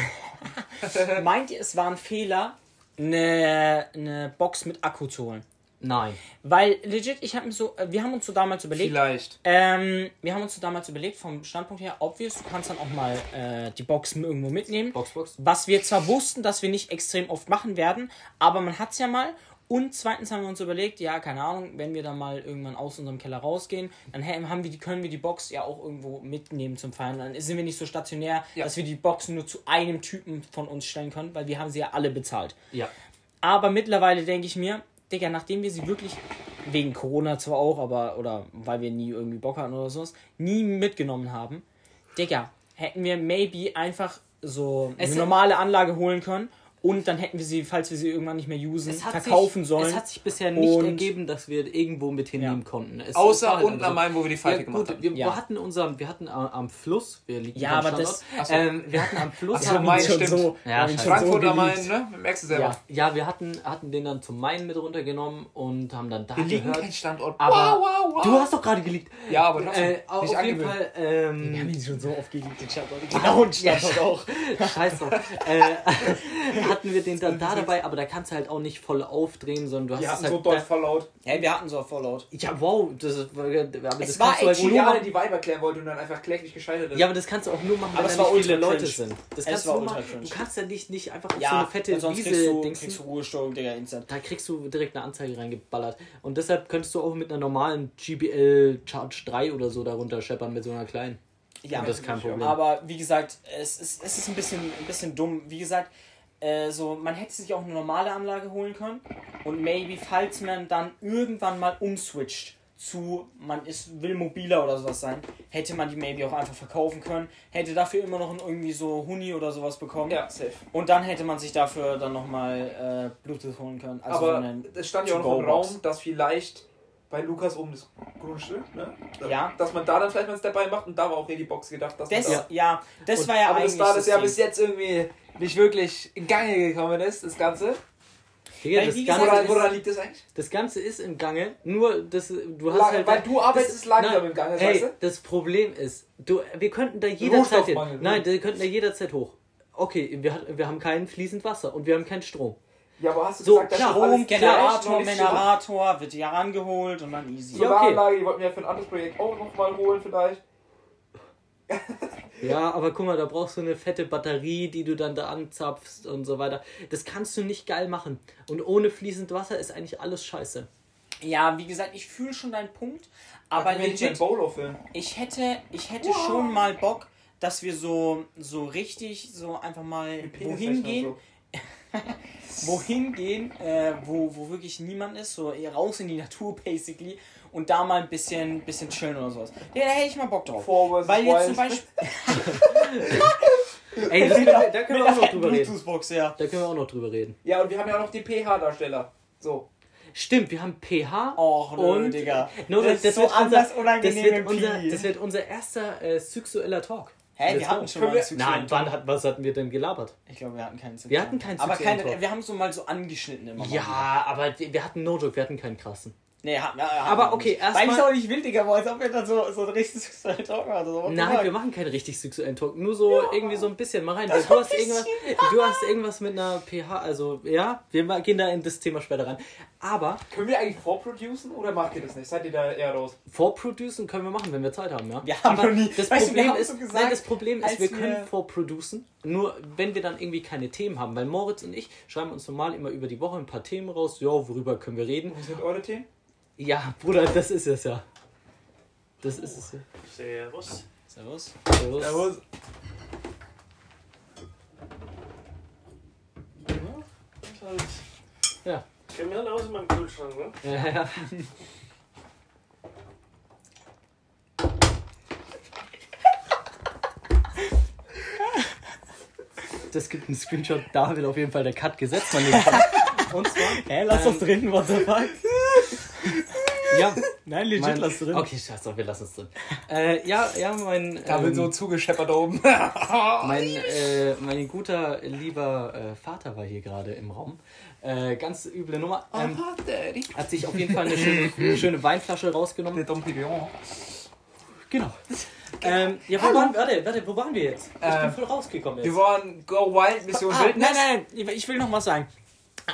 (laughs) meint ihr, es war ein Fehler, eine, eine Box mit Akku zu holen? Nein. Weil legit, ich habe so, äh, wir haben uns so damals überlegt, Vielleicht. ähm, wir haben uns so damals überlegt, vom Standpunkt her, obvious, du kannst dann auch mal äh, die Boxen irgendwo mitnehmen. Boxbox? Was wir zwar wussten, dass wir nicht extrem oft machen werden, aber man hat es ja mal. Und zweitens haben wir uns überlegt, ja, keine Ahnung, wenn wir dann mal irgendwann aus unserem Keller rausgehen, dann haben wir die, können wir die Box ja auch irgendwo mitnehmen zum Feiern. Dann sind wir nicht so stationär, Ja. dass wir die Boxen nur zu einem Typen von uns stellen können, weil wir haben sie ja alle bezahlt. Ja. Aber mittlerweile denke ich mir, Digga, nachdem wir sie wirklich wegen Corona zwar auch, aber oder weil wir nie irgendwie Bock hatten oder sowas, nie mitgenommen haben, Digga, hätten wir maybe einfach so Es- eine normale Anlage holen können und dann hätten wir sie, falls wir sie irgendwann nicht mehr usen, verkaufen sich, sollen. Es hat sich bisher nicht Und- ergeben, dass wir irgendwo mit hinnehmen konnten. Es, Außer halt unten einfach am Main, wo wir die Ja, Falte gemacht gut, haben. wir, Ja. wir hatten unseren, wir hatten am, am Fluss, wir liegen Ja, aber Standort. das- so. ähm, wir hatten am Fluss, Ach so, haben Main, (laughs) stimmt. Ja, Ja, Frankfurt so am Main, ne? Merkst du selber. Ja. ja, wir hatten, hatten den dann zum Main mit runtergenommen und haben dann da Wir liegen gehört. kein Standort. Aber wow, wow, wow. du hast doch gerade geliegt. Ja, aber trotzdem. Äh, auf nicht jeden angewöhnt. Fall. Ähm, wir haben ihn schon so oft geliebt, den Standort. (laughs) Genau, und Standort auch. Scheiß drauf. (laughs) hatten wir den dann da dabei, aber da kannst du halt auch nicht voll aufdrehen, sondern du hast es hatten halt so doll laut. Hey, wir hatten so Fallout. Ja, wow, das ist, aber das Es war halt echt Wo nur die Weiber klären wollte und dann einfach kläglich gescheitert ist. Ja, aber das kannst du auch nur machen, Aber wenn es da war nicht viele Leute sind. Das Es kannst war du machen. Du kannst ja nicht, nicht einfach auf so Ja, eine fette sonst Wiese kriegst du, dingsen. kriegst du Ruhestörung, Digga, instant. Da kriegst du direkt eine Anzeige reingeballert. Und deshalb könntest du auch mit einer normalen GBL Charge 3 oder so darunter scheppern mit so einer kleinen. Ja, das ist kein Problem. Aber wie gesagt, es ist, es ist ein bisschen, ein bisschen dumm. Wie gesagt, äh, so, man hätte sich auch eine normale Anlage holen können. Und maybe, falls man dann irgendwann mal umswitcht zu, man ist, will mobiler oder sowas sein, hätte man die maybe auch einfach verkaufen können. Hätte dafür immer noch irgendwie so Huni oder sowas bekommen. Ja, safe. Und dann hätte man sich dafür dann nochmal äh, Bluetooth holen können. Also so aber einen- es stand ja auch noch im. Raum, dass vielleicht bei Lukas oben das Grundstück, ne? Ja. Dass man da dann vielleicht mal einen Step bei macht und da war auch eh die Box gedacht, dass man Das, da ja. das Und- war ja aber eigentlich das war das ja Ding. bis jetzt irgendwie nicht wirklich in Gange gekommen ist, das Ganze. Digga, das, Ganze, Woran, ist- woran liegt das eigentlich? das Ganze ist im Gange, nur das, du hast Lang- halt. weil du arbeitest das- langsam nein, im Gange, hey, weißt du? Das Problem ist, du, wir könnten da jederzeit Nein, ne? wir könnten da jederzeit hoch. Okay, wir, wir haben kein fließend Wasser und wir haben keinen Strom. Ja, aber hast du So, gesagt, dass klar, das alles Strom, Generator, so- Generator, wird ja rangeholt und dann easy. Ja, okay. Die wollten wir ja für ein anderes Projekt auch nochmal holen vielleicht. Ja, aber guck mal, da brauchst du eine fette Batterie, die du dann da anzapfst und so weiter. Das kannst du nicht geil machen. Und ohne fließend Wasser ist eigentlich alles scheiße. Ja, wie gesagt, ich fühle schon deinen Punkt, aber legit, ich hätte, ich hätte schon mal Bock, dass wir so, so richtig, so einfach mal wohin gehen, (laughs) (laughs) wohin gehen, äh, wo, wo wirklich niemand ist, so eher raus in die Natur basically und da mal ein bisschen, bisschen chillen oder sowas. Ja, da hätte ich mal Bock drauf. Versus Weil jetzt zum. Beispiel (laughs) Ey, das können wir, da können wir auch noch drüber reden. Ja. Da können wir auch noch drüber reden. Ja, und wir haben ja auch noch die PH-Darsteller. So. Stimmt, wir haben pH. Och, nö, und Digga. No, Das so unangenehm das wird im unser, Pi. das wird unser erster äh, sexueller Talk. Hä, Let's wir hatten schon mal wir- Nein, wann hat, was hatten wir denn gelabert? Ich glaube, wir hatten keinen Zug- Wir hatten keinen Aber Zug- keine, wir haben so mal so angeschnitten immer mal. Ja, aber wir wir hatten No Joke, wir hatten keinen krassen. Nee, ha, na, Aber okay, erst Weil ich mal- auch nicht will, Digga, boah, als ob wir dann so, so ein richtig sexuellen Talk machen. So, Nein, wir machen keinen richtig sexuellen Talk. Nur so irgendwie so ein bisschen mal rein. Du, hast irgendwas, du hast irgendwas mit einer pH, also ja, wir gehen da in das Thema später rein. Aber Können wir eigentlich vorproducen oder macht ihr das nicht? Seid ihr da eher raus? vorproducen können wir machen, wenn wir Zeit haben, ja. Wir haben Aber noch nie- das Weißt du, Problem wir haben ist, so gesagt, nein, das Problem ist, wir wir- können vorproducen, nur wenn wir dann irgendwie keine Themen haben. Weil Moritz und ich schreiben uns normal immer über die Woche ein paar Themen raus. Ja, worüber können wir reden? Wo sind eure Themen? Ja, Bruder, das ist es ja. Das ist es ja. Servus. Servus. Servus. Das ist halt Ja. kriminell aus in meinem Kühlschrank, ne? Ja, ja. Das gibt einen Screenshot, da wird auf jeden Fall der Cut gesetzt, mein Lieber. Und zwar, Hä, lass das drin, what the fuck? Ja, Nein, legit, mein, lass drin. Okay, scheiß drauf, wir lassen es drin. Äh, ja, ja, mein, Da wird ähm, so zugescheppert da oben. (laughs) mein, äh, mein guter, lieber äh, Vater war hier gerade im Raum. Äh, ganz üble Nummer. Ähm, Aha, Daddy. hat sich auf jeden Fall eine schöne, schöne Weinflasche rausgenommen. Der Dom Pignon. Genau. Ähm, ja, wo waren, warte, warte, wo waren wir jetzt? Ich bin Ähm, voll rausgekommen Wir jetzt. waren Go Wild Mission Ah, Wildnis. nein, nein, ich will noch was sagen.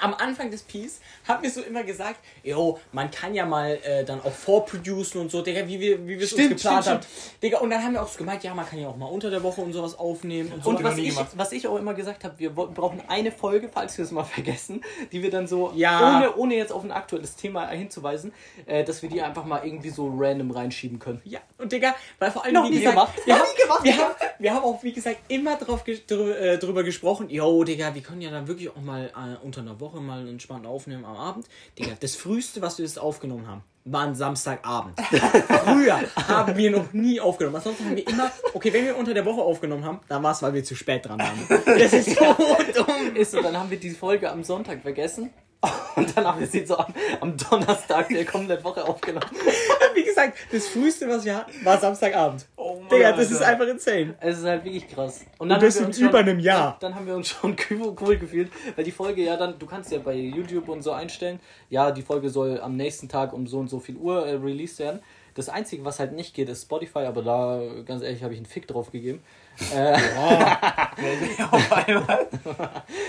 Am Anfang des Piece haben wir so immer gesagt, jo, man kann ja mal äh, dann auch vorproducen und so, Digga, wie wir, wie wir es uns Stimmt, geplant stimmt, haben. Digga, und dann haben wir auch so gemeint, ja, man kann ja auch mal unter der Woche und sowas aufnehmen und so. Und was ich, was ich auch immer gesagt habe, wir brauchen eine Folge, falls wir es mal (laughs) vergessen, die wir dann so, Ja. ohne, ohne jetzt auf ein aktuelles Thema hinzuweisen, äh, dass wir die einfach mal irgendwie so random reinschieben können. Ja, und Digga, weil vor allem, Noch wie nie gesagt, gemacht. Wir, haben, gemacht, wir, haben, wir haben auch, wie gesagt, immer drauf ges drü äh, drüber gesprochen, yo, Digga, wir können ja dann wirklich auch mal äh, unter einer Woche mal entspannt aufnehmen am Abend. Digga, das früheste, was wir jetzt aufgenommen haben, war ein Samstagabend. (laughs) Früher haben wir noch nie aufgenommen. Ansonsten haben wir immer, okay, wenn wir unter der Woche aufgenommen haben, dann war es, weil wir zu spät dran waren. Das ist so (laughs) dumm. Ist so, dann haben wir die Folge am Sonntag vergessen. (laughs) Und dann haben wir sie so am, am Donnerstag der kommenden Woche aufgenommen. Wie gesagt, das früheste, was wir hatten, war Samstagabend. Oh Mann, Digga, das ist einfach insane. Es ist halt wirklich krass. Und Und das haben wir in uns schon- über einem Jahr. Dann, dann haben wir uns schon (laughs) cool, cool gefühlt, weil die Folge ja dann, du kannst ja bei YouTube und so einstellen, ja, die Folge soll am nächsten Tag um so und so viel Uhr äh, released werden. Das Einzige, was halt nicht geht, ist Spotify, aber da, ganz ehrlich, habe ich einen Fick drauf gegeben. Äh, Auf einmal.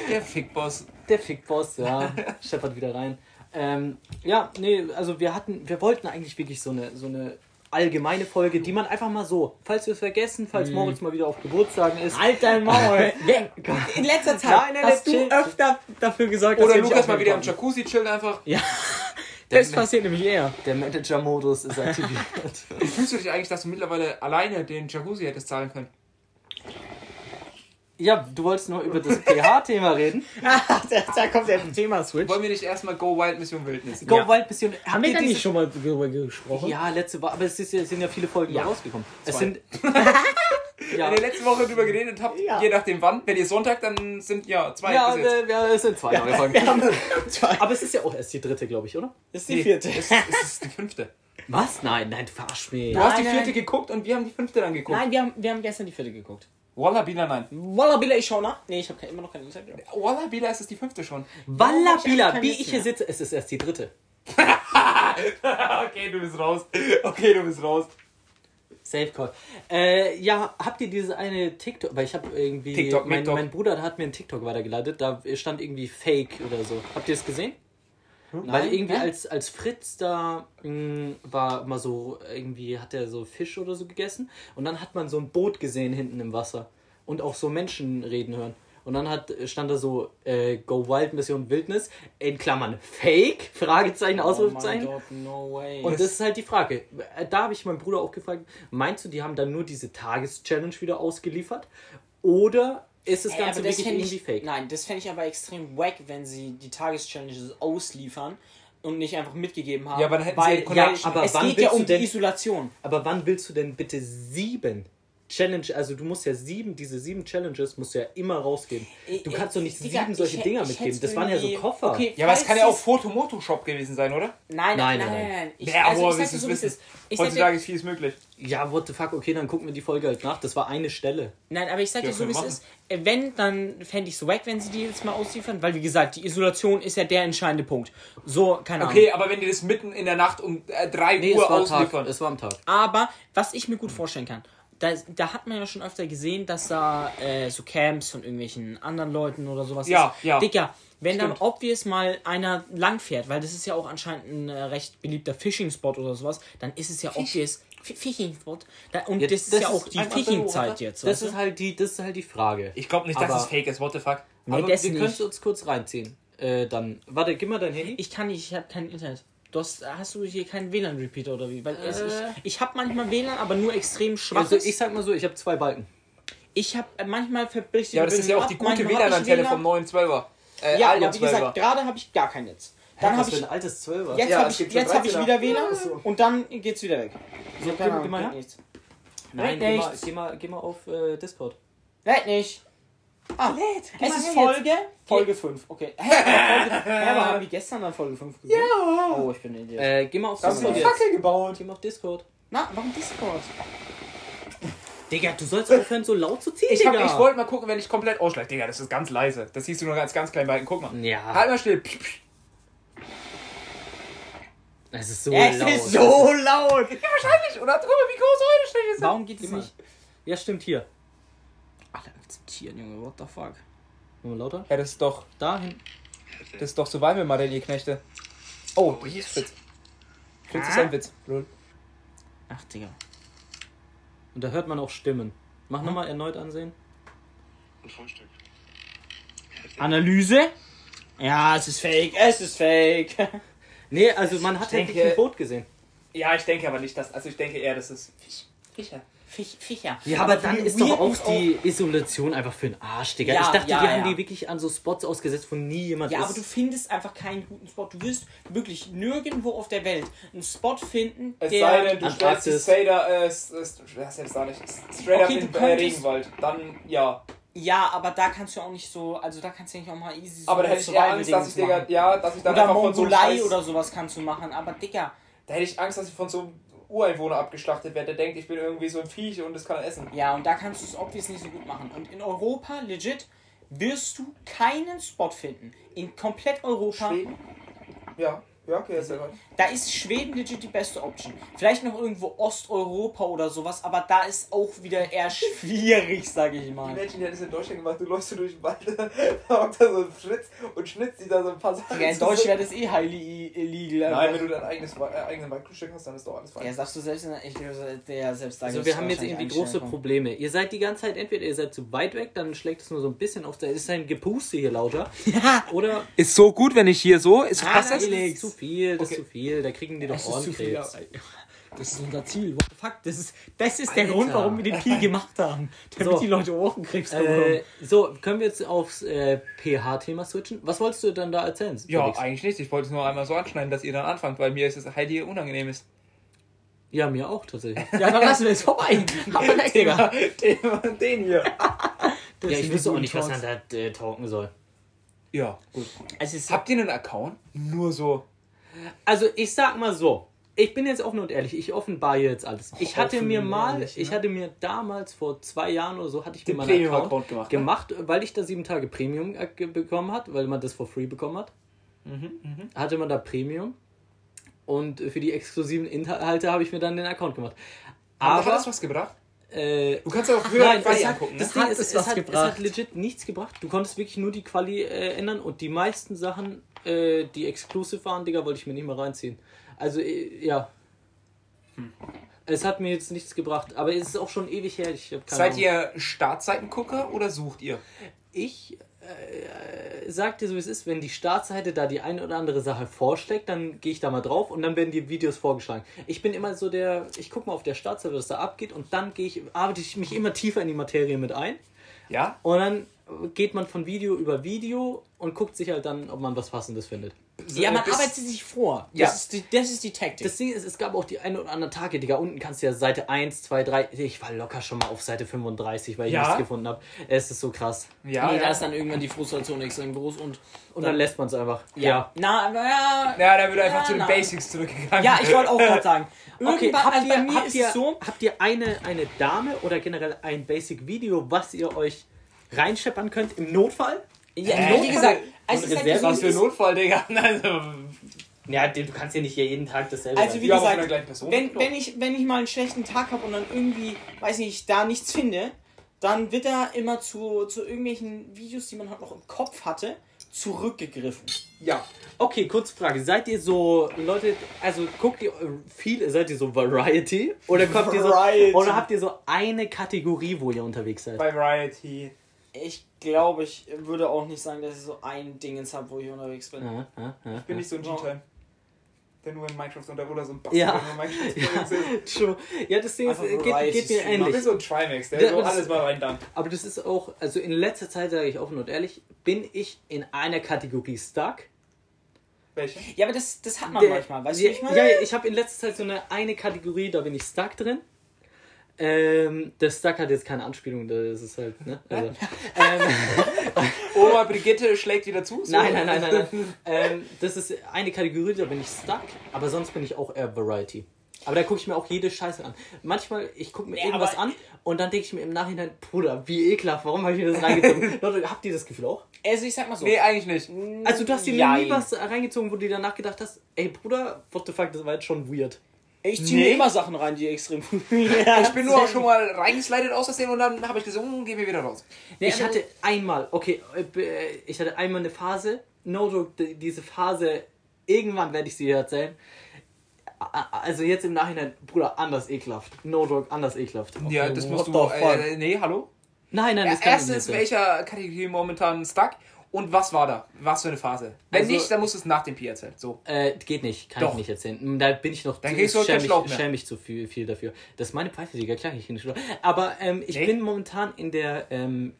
Der Fickboss. der Fickboss, ja, scheppert wieder rein. Ähm, ja, nee, also wir hatten, wir wollten eigentlich wirklich so eine, so eine allgemeine Folge, die man einfach mal so, falls wir es vergessen, falls Mhm. Moritz mal wieder auf Geburtstagen ist, Halt dein Maul. (laughs) In letzter Zeit Nein, nein, hast du öfter dafür gesorgt, dass Oder Lukas mal wieder im Jacuzzi chillen einfach. Ja, das passiert nämlich eher. der Manager-Modus ist aktiviert. (laughs) Wie fühlst du dich eigentlich, dass du mittlerweile alleine den Jacuzzi hättest zahlen können? Ja, du wolltest nur über das pH-Thema reden. (laughs) da, da kommt der Thema-Switch. Wollen wir nicht erstmal Go Wild Mission Wildnis? Go Ja. Wild bisschen. Haben wir da nicht schon mal drüber gesprochen? Ja, letzte Woche, aber es ist, ja- es sind ja viele Folgen Ja. rausgekommen. Es Zwei. sind. (laughs) (laughs) ja, Wenn ihr letzte Woche drüber geredet habt, Ja. je nachdem wann, wenn ihr Sonntag, dann sind ja zwei ja, bis jetzt. äh, ja, es sind zwei neue Folgen. Wir. Aber es ist ja auch erst die dritte, glaube ich, oder? Das ist die vierte. Es, es ist die fünfte. Was? Nein, nein, du verarsch mich. Du hast die Nein, vierte nein. geguckt und wir haben die fünfte dann geguckt. Nein, wir haben, wir haben gestern die vierte geguckt. Wallabila, nein. Wallabilla, ich schau nach. Nee, ich habe immer noch kein Instagram. Wallabila ist es die fünfte schon. Wallabila, kein wie ich hier sitze, es ist erst die dritte. (laughs) okay, du bist raus. Okay, du bist raus. Safe Call. Äh, ja, habt ihr diese eine TikTok, weil ich habe irgendwie, TikTok, mein, TikTok. mein Bruder hat mir einen TikTok weitergeleitet, da stand irgendwie Fake oder so. Habt ihr es gesehen? Weil irgendwie als, als Fritz da mh, war mal so, irgendwie hat er so Fisch oder so gegessen und dann hat man so ein Boot gesehen hinten im Wasser und auch so Menschen reden hören. Und dann hat, stand da so äh, Go Wild Mission Wildnis in Klammern Fake, (laughs) Fragezeichen, Ausrufezeichen. Oh mein Gott, no way. Und das ist halt die Frage. Da habe ich meinen Bruder auch gefragt, meinst du, die haben dann nur diese Tageschallenge wieder ausgeliefert? Oder ist das Ey, Ganze das wirklich irgendwie ich, fake? Nein, das fände ich aber extrem wack, wenn sie die Tageschallenges ausliefern und nicht einfach mitgegeben haben. Ja, aber dann hätten sie weil, Connection. ja, aber es wann geht ja um die Isolation. Aber wann willst du denn bitte sieben Challenge, also du musst ja sieben, diese sieben Challenges musst du ja immer rausgeben. Du kannst doch nicht Digga, sieben solche ich- Dinger ich mitgeben. Das waren ja so Koffer. Okay, Ja, aber es kann ja auch Fotomoto-Shop gewesen sein, oder? Nein, nein, Nein, nein, nein, nein. Ich, Ja, also dir du so, wissen? Heutzutage ist vieles möglich. Ja, what the fuck, okay, dann gucken wir die Folge halt nach. Das war eine Stelle. nein, aber ich sag Ja, dir so, wie es ist. Äh, Wenn, dann fände ich es wack, wenn sie die jetzt mal ausliefern, weil wie gesagt, die Isolation ist ja der entscheidende Punkt. So, keine Okay, Ahnung. aber wenn die das mitten in der Nacht um äh, 3 Nee, Uhr es am Tag. ausliefern. Es war am Tag. Aber was ich mir gut vorstellen kann, da, da hat man ja schon öfter gesehen, dass da äh, so Camps von irgendwelchen anderen Leuten oder sowas Ja, ist. ja. Digga, wenn Stimmt. dann obvious mal einer langfährt, weil das ist ja auch anscheinend ein äh, recht beliebter Fishing-Spot oder sowas, dann ist es ja obvious. F- Fishing-Spot. Da, und das, ist ja auch die Fishing-Zeit oder? jetzt. Das ist halt die, das ist halt die Frage. Ich glaube nicht, dass Aber- es fake ist. What the fuck? Nee, Aber das wir können es uns kurz reinziehen. Äh, dann, warte, gib mal dein Handy. Ich kann nicht, ich habe kein Internet. Du hast, hast du hier keinen WLAN-Repeater oder wie? Weil es, Äh. ich, ich habe manchmal WLAN, aber nur extrem schwach. also ich sag mal so, ich habe zwei Balken. ich habe manchmal verbricht Ja, aber das ist ja auch die gute WLAN-Antenne vom neuen 12er. Äh, Ja, aber wie gesagt, gerade habe ich gar kein Netz. Dann habe ich ein altes Zwölfer. jetzt Ja, habe es ich jetzt habe ich 13er. wieder WLAN und dann geht's wieder weg. So keine Ahnung, geht nichts. Nein, geh mal, geh, mal, geh mal auf äh, Discord. Lädt nicht. Ah, Geh es ist Folge Folge 5. Okay. Hä, aber Folge, (laughs) haben wir gestern dann Folge 5 gesehen? Ja. Oh, ich bin ein Idiot. Äh, geh mal auf Das ist Discord eine jetzt. Fackel gebaut. Geh mal auf Discord. Na, warum Discord? Digga, du sollst aufhören, so laut zu ziehen, Ich, hab- Digga. ich wollte mal gucken, wenn ich komplett ausschlag. Digga, das ist ganz leise. Das siehst du nur ganz, ganz klein Balken. Guck mal. Ja. Halt mal still. Es ist so Es laut. ist so laut. Wahrscheinlich. Oder guck mal, wie groß eure Striche sind. Warum geht es nicht? Ja, stimmt, hier. Alle akzeptieren, Junge. What the fuck? Mal lauter. Ja, das ist doch, Dahin. das ist doch Survival Modell, ihr Knechte. Oh, das ist Fritz. Fritz ist ein Witz. Lol. Ach, Digga. Und da hört man auch Stimmen. Mach nochmal erneut ansehen. Ein Frühstück. Analyse? Ja, es ist fake. Es ist fake. (laughs) Nee, also man hat ja denke- wirklich ein Boot gesehen. Ja, ich denke aber nicht, dass. Also ich denke eher, das ist Fisch. Fischer. Fisch, Fischer. Ja, aber dann wie ist doch auch die Isolation einfach für den Arsch, Digga. Ja, ich dachte, ja, die ja. haben die wirklich an so Spots ausgesetzt, wo nie jemand Ja, ist. aber du findest einfach keinen guten Spot. Du wirst wirklich nirgendwo auf der Welt einen Spot finden, Es der. sei denn, du stellst straight up, äh, ja, selbst da nicht. Straight up Okay, in du äh, Regenwald. Dann ja. ja, aber da kannst du auch nicht so. Also da kannst du nicht auch mal easy so Aber da hätte ich eher Angst, dass ich, Digga, ja, dass ich dann Oder einfach von so einem Mongolei Scheiß, oder sowas kannst du machen. Aber Digga. Da hätte ich Angst, dass ich von so einem Ureinwohner abgeschlachtet werde, der denkt, ich bin irgendwie so ein Viech und das kann er essen. Ja, und da kannst du es obvious nicht so gut machen. Und in Europa, legit, wirst du keinen Spot finden. In komplett Europa. Schweden? Ja, ja, okay, ist ja Da ist Schweden legit die beste Option. Vielleicht noch irgendwo Osteuropa oder sowas, aber da ist auch wieder eher schwierig, sage ich Die mal. Menschen, die hat das in Deutschland gemacht, du läufst so durch den Wald, (laughs) da hockt da so ein Fritz und schnitzt sich da so ein paar Sachen. Ja, in. Deutschland wäre das eh highly illegal. Nein, wenn du dein eigenes äh, eigenen Waldgrundstück hast, dann ist doch alles fein. Ja, das darfst du selbst in der, ich glaube, der selbst da Also wir haben jetzt irgendwie große. Probleme. Ihr seid die ganze Zeit, entweder ihr seid zu weit weg, dann schlägt es nur so ein bisschen auf, da ist ein Gepuste hier lauter. Ja, (laughs) Oder Ist so gut, wenn ich hier so. Ist Ah, passt ist- das ist zu viel, das Okay. ist zu viel, da kriegen die doch das ist zu viel. Ohrenkrebs. Das ist unser Ziel. What the fuck? Das ist, das ist der Alter. Grund, warum wir den Kiel gemacht haben. Damit So. die Leute Ohrenkrebs bekommen. Äh, so, können wir jetzt aufs äh, pH-Thema switchen? Was wolltest du dann da erzählen? Ja, Felix? eigentlich nicht. Ich wollte es nur einmal so anschneiden, dass ihr dann anfangt, weil mir ist es hier unangenehm ist. ja, mir auch tatsächlich. ja, dann lassen wir es vorbei. (laughs) Aber weg, Digga. den, den hier. (laughs) Das ja, ich wüsste auch nicht, was Talks. man da äh, talken soll. Ja, gut. Also es ist Habt ihr einen Account? Nur so. Also ich sag mal so, ich bin jetzt offen und ehrlich, ich offenbare jetzt alles. Ich hatte Offen mir mal, ehrlich, ich ja. hatte mir damals vor zwei Jahren oder so, hatte ich mir Den meinen Account, Premium-Account gemacht, gemacht, ne? weil ich da sieben Tage Premium äh, bekommen hat, weil man das for free bekommen hat. Mhm, Hatte man da Premium und für die exklusiven Inhalte habe ich mir dann den Account gemacht. Aber hat das was gebracht? äh, Du kannst ja auch höher Nein, Quali es angucken. das Ne? Ding Hat ist, es es, was hat, es gebracht? hat legit nichts gebracht. Du konntest wirklich nur die Quali äh, ändern und die meisten Sachen, äh, die exclusive waren, Digga, wollte ich mir nicht mehr reinziehen. Also, äh, ja. Es hat mir jetzt nichts gebracht, aber es ist auch schon ewig her. Seid Ahnung. ihr Startseitengucker oder sucht ihr? Ich äh, sag dir so, wie es ist, wenn die Startseite da die eine oder andere Sache vorschlägt, dann gehe ich da mal drauf und dann werden die Videos vorgeschlagen. Ich bin immer so der, ich gucke mal auf der Startseite, was da abgeht und dann gehe ich, arbeite ich mich immer tiefer in die Materie mit ein. Ja? Und dann geht man von Video über Video und guckt sich halt dann, ob man was Passendes findet. Ja, man bis- arbeitet sich vor. Das, Ja. ist, die, das ist die Taktik. Das Ding ist, es gab auch die ein oder anderen Tage, Digga, unten kannst du ja Seite 1, 2, 3, ich war locker schon mal auf Seite 35, weil ich Ja. nichts gefunden habe. Es ist so krass. Ja, nee, da ja. ist dann irgendwann die Frustration extrem groß und. Und dann lässt man es einfach. Ja. Na, aber ja. ja, da wird einfach Ja, zu den na. Basics zurückgegangen. Ja, ich wollte auch gerade sagen. (laughs) Okay, habt also bei ihr, mir habt, ist ihr, es so. habt ihr eine, eine Dame oder generell ein Basic-Video, was ihr euch reinscheppern könnt im Notfall? Ja, Äh, wie gesagt, und es ist halt Reserve- Was für ein Notfall, Digga. (laughs) Also, Ja, du kannst ja nicht jeden Tag dasselbe Also wie gesagt, wenn, wenn, ich, wenn ich mal einen schlechten Tag habe und dann irgendwie, weiß nicht, da nichts finde, dann wird da immer zu, zu irgendwelchen Videos, die man halt noch im Kopf hatte, zurückgegriffen. ja. Okay, kurze Frage. Seid ihr so Leute, also guckt ihr viel, seid ihr so Variety? Oder kommt ihr Variety. so, oder habt ihr so eine Kategorie, wo ihr unterwegs seid? Bei Variety. Ich glaube, ich würde auch nicht sagen, dass ich so ein Dingens habe, wo ich unterwegs bin. Ja, ja, ja. Ich bin nicht so ein. G-Time. Der nur in Minecraft unter oder so ein Ja. der Minecraft (laughs) ist. True. Ja, das Ding ist, geht, geht mir Stream. Mach mir ähnlich. so ein Trimax, der so das- alles mal rein dann. Aber das ist auch, also in letzter Zeit sage ich offen und ehrlich, bin ich in einer Kategorie stuck. Welche? Ja, aber das, das hat man Der- manchmal, weißt du, ich meine? Ja, ich habe in letzter Zeit so eine, eine Kategorie, da bin ich stuck drin. Ähm, der Stuck hat jetzt keine Anspielung, das ist halt, ne? Also, (laughs) ähm, (laughs) Oma Brigitte schlägt wieder zu? So? nein, nein, nein, nein, nein. ähm, das ist eine Kategorie, da bin ich stuck, aber sonst bin ich auch eher Variety. Aber da gucke ich mir auch jede Scheiße an. Manchmal, ich gucke mir Ja, irgendwas an und dann denke ich mir im Nachhinein, Bruder, wie ekelhaft, warum habe ich mir das reingezogen? (laughs) Leute, habt ihr das Gefühl auch? Also ich sag mal so. Nee, eigentlich nicht. Also du hast dir nie was reingezogen, wo du dir danach gedacht hast, ey Bruder, what the fuck, das war jetzt schon weird. Ich ziehe Nee. mir immer Sachen rein, die extrem (laughs) Ich bin nur auch schon mal reingeslidet aus Versehen und dann habe ich gesagt, hm, geh mir wieder raus. Nee, ich hatte einmal, okay, äh, ich hatte einmal eine Phase, no joke, die- diese Phase, irgendwann werde ich sie dir erzählen. Also jetzt im Nachhinein, Bruder, anders ekelhaft. No joke, anders ekelhaft. Ja, das musst what du. Äh, nee, hallo? Nein, nein, das kann ich nicht Erstens, welcher Kategorie momentan stuck und was war da? Was für eine Phase? Wenn Also- nicht, dann musst du es nach dem Pi erzählen. So. Äh, geht nicht, kann Doch. ich nicht erzählen. Da bin ich noch Dann zu- schäm, mich, schäm mich zu viel, viel dafür. Das ist meine Pfeife, Digga, klar, ich einen Schlauch. Aber ähm, ich Nee. bin momentan in der, ähm,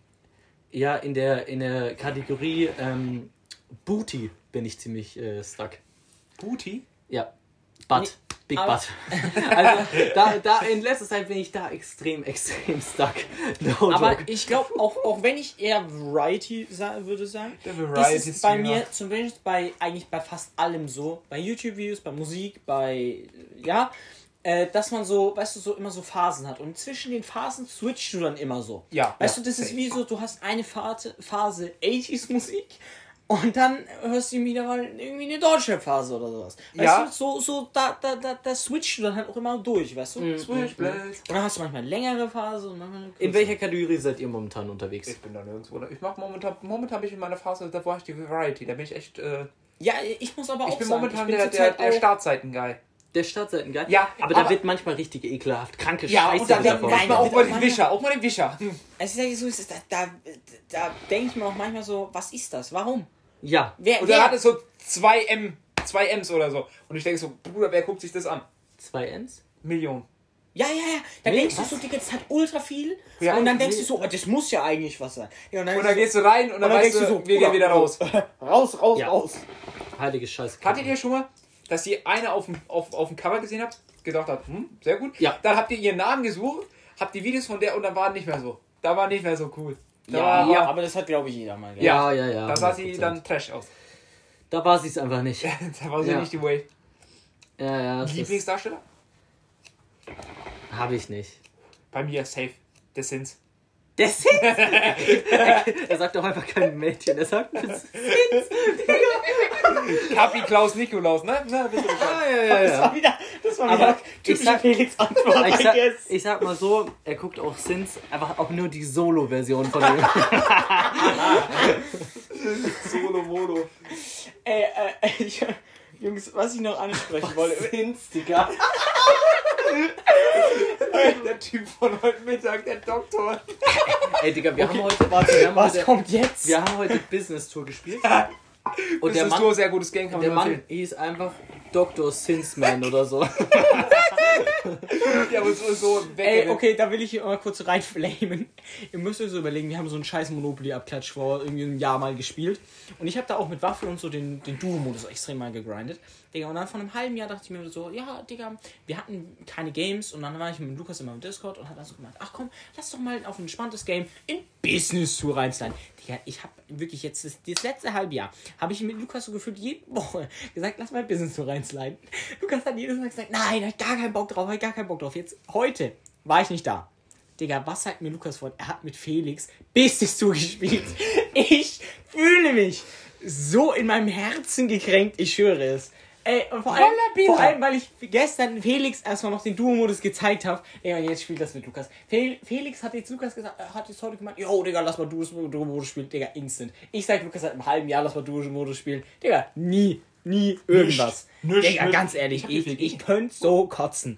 ja, in der, in der Kategorie ähm, Booty bin ich ziemlich äh, stuck. Booty? Ja. Butt. Nee, Big aber- Butt. (laughs) Also da, da in letzter Zeit bin ich da extrem, extrem stuck. No Aber joke. ich glaube, auch, auch wenn ich eher Variety sa würde sagen, Der Variety ist es bei mir zumindest bei eigentlich bei fast allem so, bei YouTube-Videos, bei Musik, bei ja, äh, dass man so, weißt du, so immer so Phasen hat und zwischen den Phasen switchst du dann immer so. Ja, Weißt ja, du, das ist safe. wie so, du hast eine Phase, Phase 80s Musik und dann hörst du wieder mal irgendwie eine deutsche Phase oder sowas. Weißt Ja. du, so, so, da, da, da, da switchst du dann halt auch immer durch, weißt du? Switchblade. Und dann hast du manchmal eine längere Phase und manchmal eine in welcher Kategorie seid ihr momentan unterwegs? Ich bin da nirgendwo. Ich mach momentan, momentan bin ich in meiner Phase, da war ich die Variety. Da bin ich echt. Äh, Ja, ich muss aber auch ich bin sagen, momentan ich bin der, der, der Startseiten-Guy. Der Startseiten-Guy? Ja, aber da aber- wird manchmal richtig ekelhaft. Kranke Ja, Scheiße und dann nein, da auch mal den Wischer, auch mal den Wischer. Also ich sage so, ist es, da, da, da denke ich mir auch manchmal so, was ist das? Warum? Ja. Wer, Und wer, dann hat es so 2 M, 2 Ms oder so. Und ich denke so, Bruder, wer guckt sich das an? Zwei Ns? Millionen. ja, ja, ja. Da Nee, denkst was? du so, Digga, das hat ultra viel. Ja, und dann denkst nee. du so, oh, das muss ja eigentlich was sein. Ja, und dann, Und dann gehst du rein und dann, dann weißt du so, wir gehen wieder raus. (laughs) raus, raus, Ja. raus. Heilige Scheiße. Hattet ihr schon mal, dass ihr eine auf dem, auf, auf dem Cover gesehen habt, gedacht habt, hm, sehr gut. Ja. Dann habt ihr ihren Namen gesucht, habt die Videos von der und dann waren nicht mehr so. Da war nicht mehr so cool. Da Ja, war, ja, aber das hat, glaube ich, jeder mal. gell? Ja, ja, ja. da sah sie 100%. dann trash aus. Da war sie es einfach nicht. (laughs) da war sie Ja. nicht die Way. Ja, ja. Lieblingsdarsteller? Habe ich nicht. Bei mir safe. The Sins. Das (laughs) ist. er sagt doch einfach kein Mädchen. Er sagt. Kapi Klaus Nikolaus, ne? Na, wisst ihr Bescheid. ja, ja, Das war wieder, das war wieder ich typische sag- Felix Antwort. Ich sag, ich sag mal so, er guckt auch Sins, einfach auch nur die Solo-Version von dem. (laughs) Solo Mono. Ey, äh, (laughs) ich, Jungs, was ich noch ansprechen wollte. Sins, Digga. Der Typ von heute Mittag, der Doktor. Ey, Digga, wir haben heute, warte, wir haben Was heute, kommt jetzt? wir haben heute Business Tour gespielt. Und Das der ist Mann, sehr gutes Game, kann der Mann hieß einfach Dr. Sinsman oder so. (laughs) Ja, aber so, so weg. Ey, okay, da will ich hier mal kurz reinflamen. Ihr müsst euch so überlegen, wir haben so einen scheiß Monopoly-Abklatsch vor irgendwie einem Jahr mal gespielt. Und ich habe da auch mit Waffe und so den, den Duo-Modus extrem mal gegrindet. Digga, und dann vor einem halben Jahr dachte ich mir so, ja, Digga, wir hatten keine Games. Und dann war ich mit Lukas immer im Discord und hat dann so gemacht, ach komm, lass doch mal auf ein entspanntes Game in Business Tour reinsliden. Digga, ich habe wirklich jetzt das, das letzte halbe Jahr, habe ich mit Lukas so gefühlt jede Woche gesagt, lass mal in Business Tour reinsliden. (laughs) Lukas hat jedes Mal gesagt, nein, hab ich gar keinen Bock drauf, hab ich gar keinen Bock drauf. Jetzt, heute war ich nicht da. Digga, was sagt mir Lukas vor? Er hat mit Felix Business Tour (laughs) gespielt. Ich fühle mich so in meinem Herzen gekränkt, ich schwöre es. Ey, und vor allem, vor allem, weil ich gestern Felix erstmal noch den Duo-Modus gezeigt habe. Ey, und jetzt spielt das mit Lukas. Fel Felix hat jetzt Lukas gesagt, er hat jetzt heute gemeint, yo, Digga, lass mal Duo- Duo-Modus spielen. Digga, instant. Ich sag Lukas seit einem halben Jahr, lass mal Duo-Modus spielen. Digga, nie, nie irgendwas. Nicht, Digga, nicht. ganz ehrlich, ich, ich könnte so kotzen.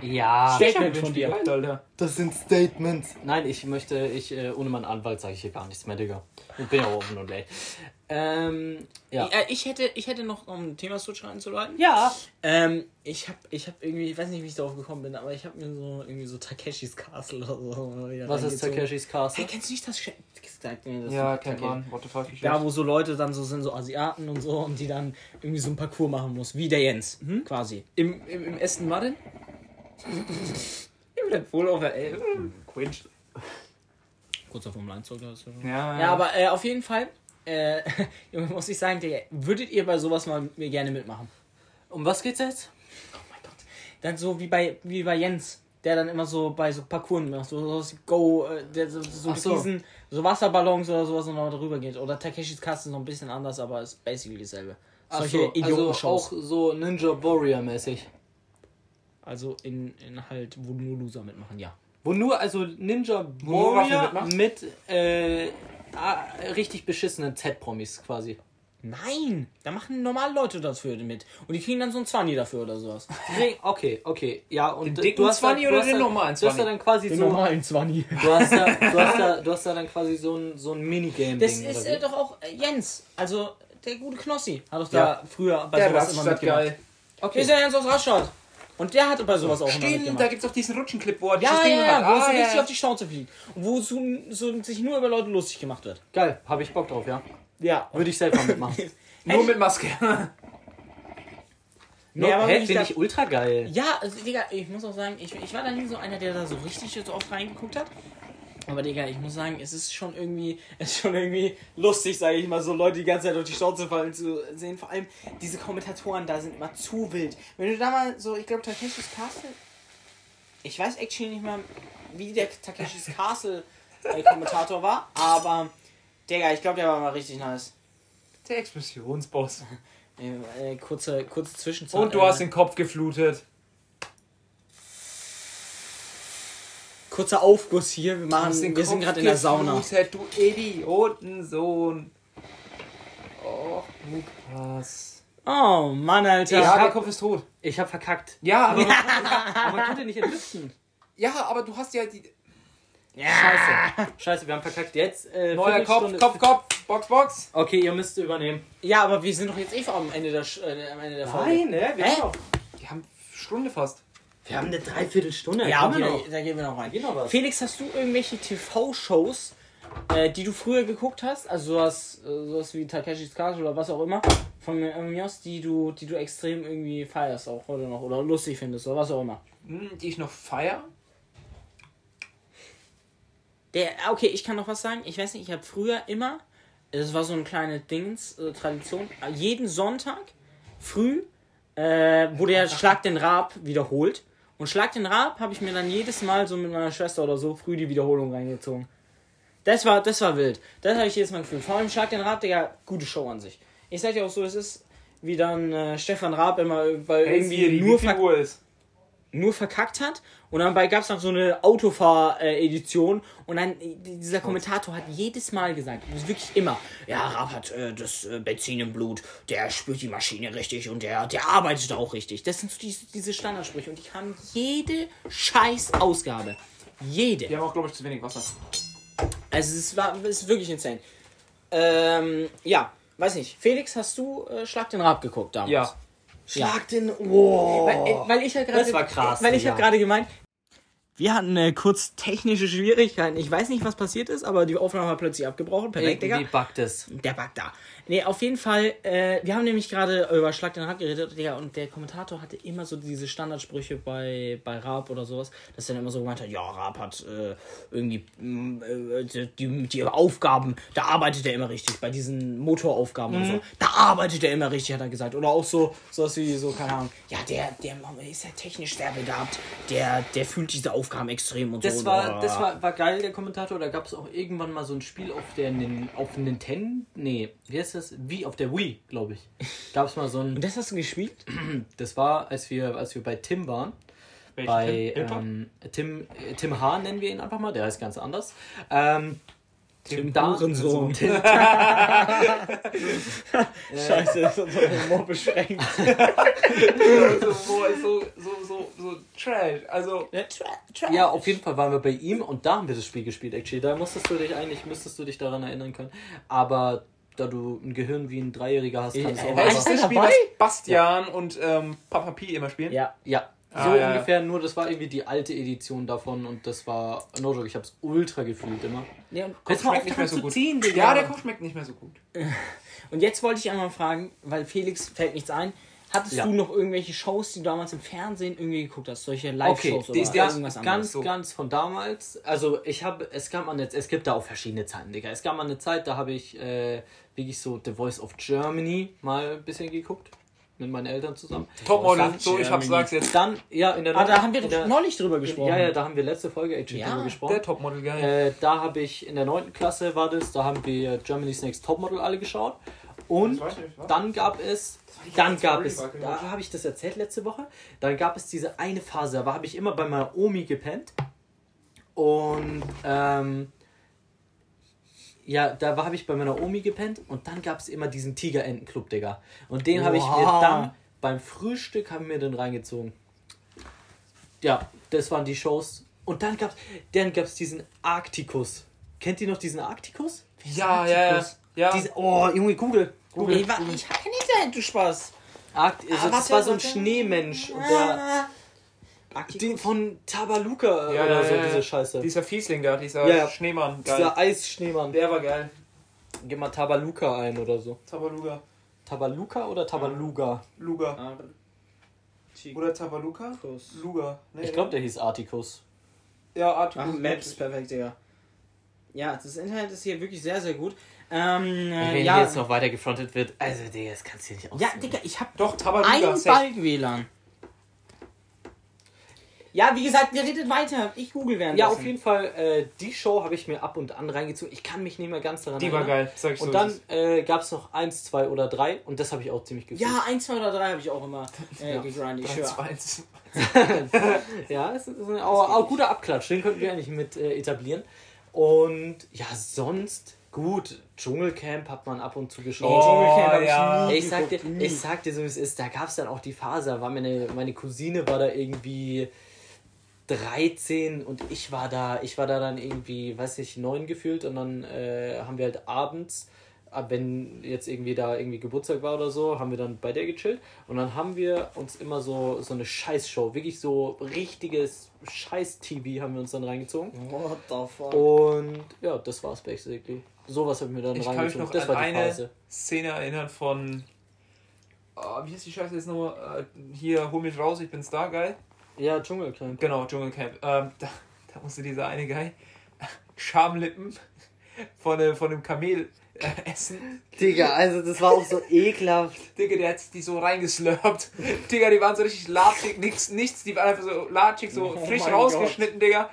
Ja. Statement von dir. Geil, Alter. Das sind Statements. Nein, ich möchte, ich, äh, ohne meinen Anwalt sage ich hier gar nichts mehr, Digga. Ich bin ja offen und late. Ähm, ja. Äh, ich, hätte, ich hätte noch, um ein Thema Switch reinzuleiten. Ja. Ähm, ich hab, ich hab irgendwie, ich weiß nicht, wie ich darauf gekommen bin, aber ich habe mir so irgendwie so Takeshis Castle oder so. Was ist. Takeshis Castle? Hey, kennst du nicht das? Sch- Sagt mir das Ja, kennt man. What the fuck, ich Da, wo so Leute dann so sind, so Asiaten und so, und die dann irgendwie so ein Parcours machen muss, wie der Jens, quasi. Im, im, im Essen war denn? (laughs) Im Red Bull auf der Elbe. Quinch. Kurz auf Formel 1 sogar. ist ja Ja, Ja, aber äh, auf jeden Fall, äh, (laughs) muss ich sagen, Digga, würdet ihr bei sowas mal mit mir gerne mitmachen? Um was geht's jetzt? Oh mein Gott. Dann so wie bei, wie bei Jens, der dann immer so bei so Parcours macht, so, so Go, äh, der so, so, so. Riesen, so Wasserballons oder sowas und noch drüber geht. Oder Takeshis Castle ist noch ein bisschen anders, aber ist basically dasselbe. Solche so, also auch so Ninja Warrior mäßig. Also in, in halt, wo nur Loser mitmachen, ja. Wo nur, also Ninja Warrior mit äh, richtig beschissenen Z-Promis quasi. Nein, da machen normale Leute dafür mit. Und die kriegen dann so ein 20 dafür oder sowas. Okay, okay. Ja, und Den du dicken hast da- 20 du oder hast den normalen Du hast da 20? dann quasi Den so. normalen 20. Du hast, da, (laughs) du, hast da, du hast da dann quasi so ein, so ein Minigame-Ding. Das ist oder äh, doch auch äh, Jens, also der gute Knossi. Hat doch Ja. da früher bei Der sowas immer Raststadt mitgemacht. geil. Wir Okay. sind Jens aus Rastatt. Und der hatte bei sowas auch immer Stimmt, da mitgemacht. gibt's doch diesen Rutschenclip, wo er Ja, dieses ja, Ding ja, hat. wo es Ah, so richtig ja. auf die Schnauze fliegt. Und wo so, so, sich nur über Leute lustig gemacht wird. Geil, habe ich Bock drauf, ja. Ja. Würde ich selber mitmachen. (laughs) Nur mit Maske. (laughs) (laughs) Nee, aber Hä, finde da- ich ultra geil. Ja, also, Digga, ich muss auch sagen, ich, ich war da nie so einer, der da so richtig so oft reingeguckt hat. Aber Digga, ich muss sagen, es ist schon irgendwie, (laughs) es ist schon irgendwie lustig, sage ich mal, so Leute die ganze Zeit durch die Schnauze fallen zu sehen. Vor allem diese Kommentatoren da sind immer zu wild. Wenn du da mal so, ich glaube, Takeshis Castle, ich weiß actually nicht mal, wie der Takeshis Castle äh, Kommentator war, aber Digga, ich glaube, der war mal richtig nice. Der Explosionsboss. Äh, (laughs) äh, kurze, kurze Zwischenzeit. Und du äh, hast den Kopf geflutet. Kurzer Aufguss hier. Wir, machen, wir sind gerade in der Sauna. geflutet, Du Idiotensohn. Oh, Lukas. Oh Mann, Alter. Ja, hab- der Kopf ist tot. Ich habe verkackt. Ja, aber, (laughs) Aber man konnte nicht entlüften. ja, aber du hast ja die. Scheiße. Scheiße, wir haben verkackt. Jetzt äh, Neuer Kopf, Viertelstunde- Kopf, Kopf, Box, Box. Okay, ihr müsst übernehmen. Ja, aber wir sind doch jetzt eh am Ende der, Sch- äh, am Ende der Folge. ne? Wir, Hä? haben Die haben Stunde fast. Wir haben eine Dreiviertelstunde. Ja, da, da gehen wir noch rein. Geht noch was. Felix, hast du irgendwelche TV-Shows, äh, die du früher geguckt hast? Also sowas, äh, sowas wie Takeshis Castle oder was auch immer von mir, mir aus, die du, die du extrem irgendwie feierst auch heute noch oder lustig findest oder was auch immer. Hm, die ich noch feier. Der, okay, ich kann noch was sagen. Ich weiß nicht, ich habe früher immer, es war so eine kleine Dings, äh, Tradition, jeden Sonntag früh äh, wurde ja Schlag den Raab wiederholt. Und Schlag den Raab habe ich mir dann jedes Mal so mit meiner Schwester oder so früh die Wiederholung reingezogen. Das war, das war wild. Das habe ich jedes Mal gefühlt. Vor allem Schlag den Raab, Digga, gute Show an sich. Ich sag dir auch so, es ist wie dann äh, Stefan Raab immer bei Hey, irgendwie nur Uhr ist? Nur verkackt hat und dann gab es noch so eine Autofahr-Edition und dann äh, dieser Kommentator hat jedes Mal gesagt, ist wirklich immer, ja, Raab hat äh, das äh, Benzin im Blut, der spürt die Maschine richtig und der, der arbeitet auch richtig. Das sind so diese, diese Standardsprüche und die haben jede scheiß Ausgabe. Jede. Die haben auch, glaube ich, zu wenig Wasser. Also es war es ist wirklich insane. Ähm, ja, weiß nicht. Felix, hast du äh, Schlag den Raab geguckt damals? Ja. Schlag den. Wow. Weil, äh, weil ich ja gerade. Das war krass, Weil ich Digga. habe gerade gemeint. Wir hatten äh, kurz technische Schwierigkeiten. Ich weiß nicht, was passiert ist, aber die Aufnahme war plötzlich abgebrochen. Perfekt, Digga. Irgendwie buggt es. Der Bug da. Nee, auf jeden Fall, äh, wir haben nämlich gerade über Schlag den Rad geredet, Digga, und der Kommentator hatte immer so diese Standardsprüche bei, bei Raab oder sowas, dass er dann immer so gemeint hat, ja, Raab hat äh, irgendwie mh, äh, die, die Aufgaben, da arbeitet er immer richtig, bei diesen Motoraufgaben und so, da arbeitet er immer richtig, hat er gesagt. Oder auch so, sowas wie so, keine Ahnung, ja, der, der ist ja technisch sehr begabt, der, der fühlt diese Aufgaben extrem und Das so. war, und, das war, war geil, der Kommentator. Da gab es auch irgendwann mal so ein Spiel auf der auf Nintendo. Nee, wie heißt das? Wie auf der Wii, glaube ich. Gab es mal so ein. Und das hast du gespielt? (clears throat) Das war, als wir, als wir bei Tim waren. bei ähm, Tim, äh, Tim H. nennen wir ihn einfach mal, der heißt ganz anders. Ähm, Tim da- Hurensohn. Tim, (laughs) (laughs) Scheiße, das ist unser Humor beschränkt. so, so, so, so, so, so Trash. Also, ja, auf jeden Fall waren wir bei ihm und da haben wir das Spiel gespielt, actually. Da musstest du dich eigentlich, müsstest du dich daran erinnern können. Aber da du ein Gehirn wie ein Dreijähriger hast, kannst du Ey, auch das ist der das Spiel, was Bastian und ähm, Papa Pi immer spielen. Ja. Ja, so Ah, ja, ja. ungefähr, nur das war irgendwie die alte Edition davon und das war, no joke, ich hab's ultra gefühlt immer. Nee, und, mal schmeckt nicht mehr so gut. ziehen. Ja, der Kopf schmeckt nicht mehr so gut. und jetzt wollte ich einmal fragen, weil Felix fällt nichts ein. Hattest Ja. du noch irgendwelche Shows, die du damals im Fernsehen irgendwie geguckt hast? Solche Okay, Live-Shows die oder ist irgendwas ganz, anderes? so. ganz von damals. Also ich habe, es gab mal eine, es gibt da auch verschiedene Zeiten, Digga. Es gab mal eine Zeit, da habe ich äh, wirklich so The Voice of Germany mal ein bisschen geguckt. Mit meinen Eltern zusammen. Topmodel, so ich hab's sag's jetzt. Dann, ja, in der Ah, da haben wir der, neulich drüber gesprochen. Ja, ja, da haben wir letzte Folge actually Ja, drüber gesprochen. Der Topmodel, geil. Äh, da habe ich in der 9. Klasse war das, da haben wir Germany's Next Topmodel alle geschaut. Und dann gab es, dann gab es, glaub da habe ich das erzählt letzte Woche, dann gab es diese eine Phase, da habe ich immer bei meiner Omi gepennt. Und ähm, ja, da habe ich bei meiner Omi gepennt und dann gab es immer diesen Tigerentenclub, Digga. Und den habe ich mir dann beim Frühstück haben wir den reingezogen. Ja, das waren die Shows. Und dann gab's, dann gab's diesen Arktikus. Kennt ihr noch diesen Arktikus? ja, ja, ja. ja. Diese, oh, Junge, Google. Google. Nee, wa- ich habe kein Internet, du Spaß. Arkt, also Ah, das warte, war so ein warte. Schneemensch. Und der, die von Tabaluka Ja, oder ja, so, ja. diese Scheiße. Dieser Fiesling da, dieser Ja, ja. Schneemann. Geil. Dieser Eisschneemann. Der war geil. Gib mal Tabaluka ein oder so. Tabaluga. Tabaluka oder Tabaluga? Luga. Oder Tabaluka? Luga. Nee, Ich glaube, der hieß Artikus. Ja, Artikel. Ach, Maps, perfekt, Digga. Ja, das Internet ist hier wirklich sehr, sehr gut. Ähm, äh, Wenn ja, jetzt noch weiter gefrontet wird, also Digga, das kannst du dir nicht ja, aussuchen. Digga, ich habe Doch, Tabaluga. einen safe. Balk-WLAN. Ja, wie gesagt, wir redet weiter. Ich google währenddessen. Ja, auf jeden Fall, äh, die Show habe ich mir ab und an reingezogen. Ich kann mich nicht mehr ganz daran Die war erinnern. geil, sag ich so. Und dann äh, gab es noch eins, zwei oder drei und das habe ich auch ziemlich gefühlt. Ja, 1, 2 oder 3 habe ich auch immer äh, Ja. gegrindet. Ich Eins, höre. eins. (laughs) Ja, es ist ein auch, auch guter Abklatsch, den könnten wir eigentlich mit äh, etablieren. Und ja, sonst gut, Dschungelcamp hat man ab und zu geschaut. Nee, Dschungelcamp hab ich ja. nie ich sag, dir, ich sag dir so, wie es ist, da gab es dann auch die Phase, war meine, meine Cousine war da irgendwie 13 und ich war da, ich war da dann irgendwie, weiß ich, 9 gefühlt und dann äh, haben wir halt abends, ab wenn jetzt irgendwie da irgendwie Geburtstag war oder so, haben wir dann bei der gechillt und dann haben wir uns immer so, so eine Scheißshow, wirklich so richtiges Scheiß-TV haben wir uns dann reingezogen. What the fuck? Und ja, das war's basically. Sowas haben wir dann Ich kann mich reingezogen. noch Das an war die eine Phase. Szene erinnern von. Oh, wie heißt die Scheiße jetzt nochmal? Äh, hier, hol mich raus, ich bin's da, geil. Ja, Dschungelcamp. Genau, Dschungelcamp. Ähm, da, da musste dieser eine Guy Schamlippen von, von dem Kamel äh, essen. Digga, also das war auch so (laughs) ekelhaft. Digga, der hat die so reingeslurpt. Digga, die waren so richtig latschig, nichts, nichts, die waren einfach so latschig, so Oh frisch rausgeschnitten, Digga.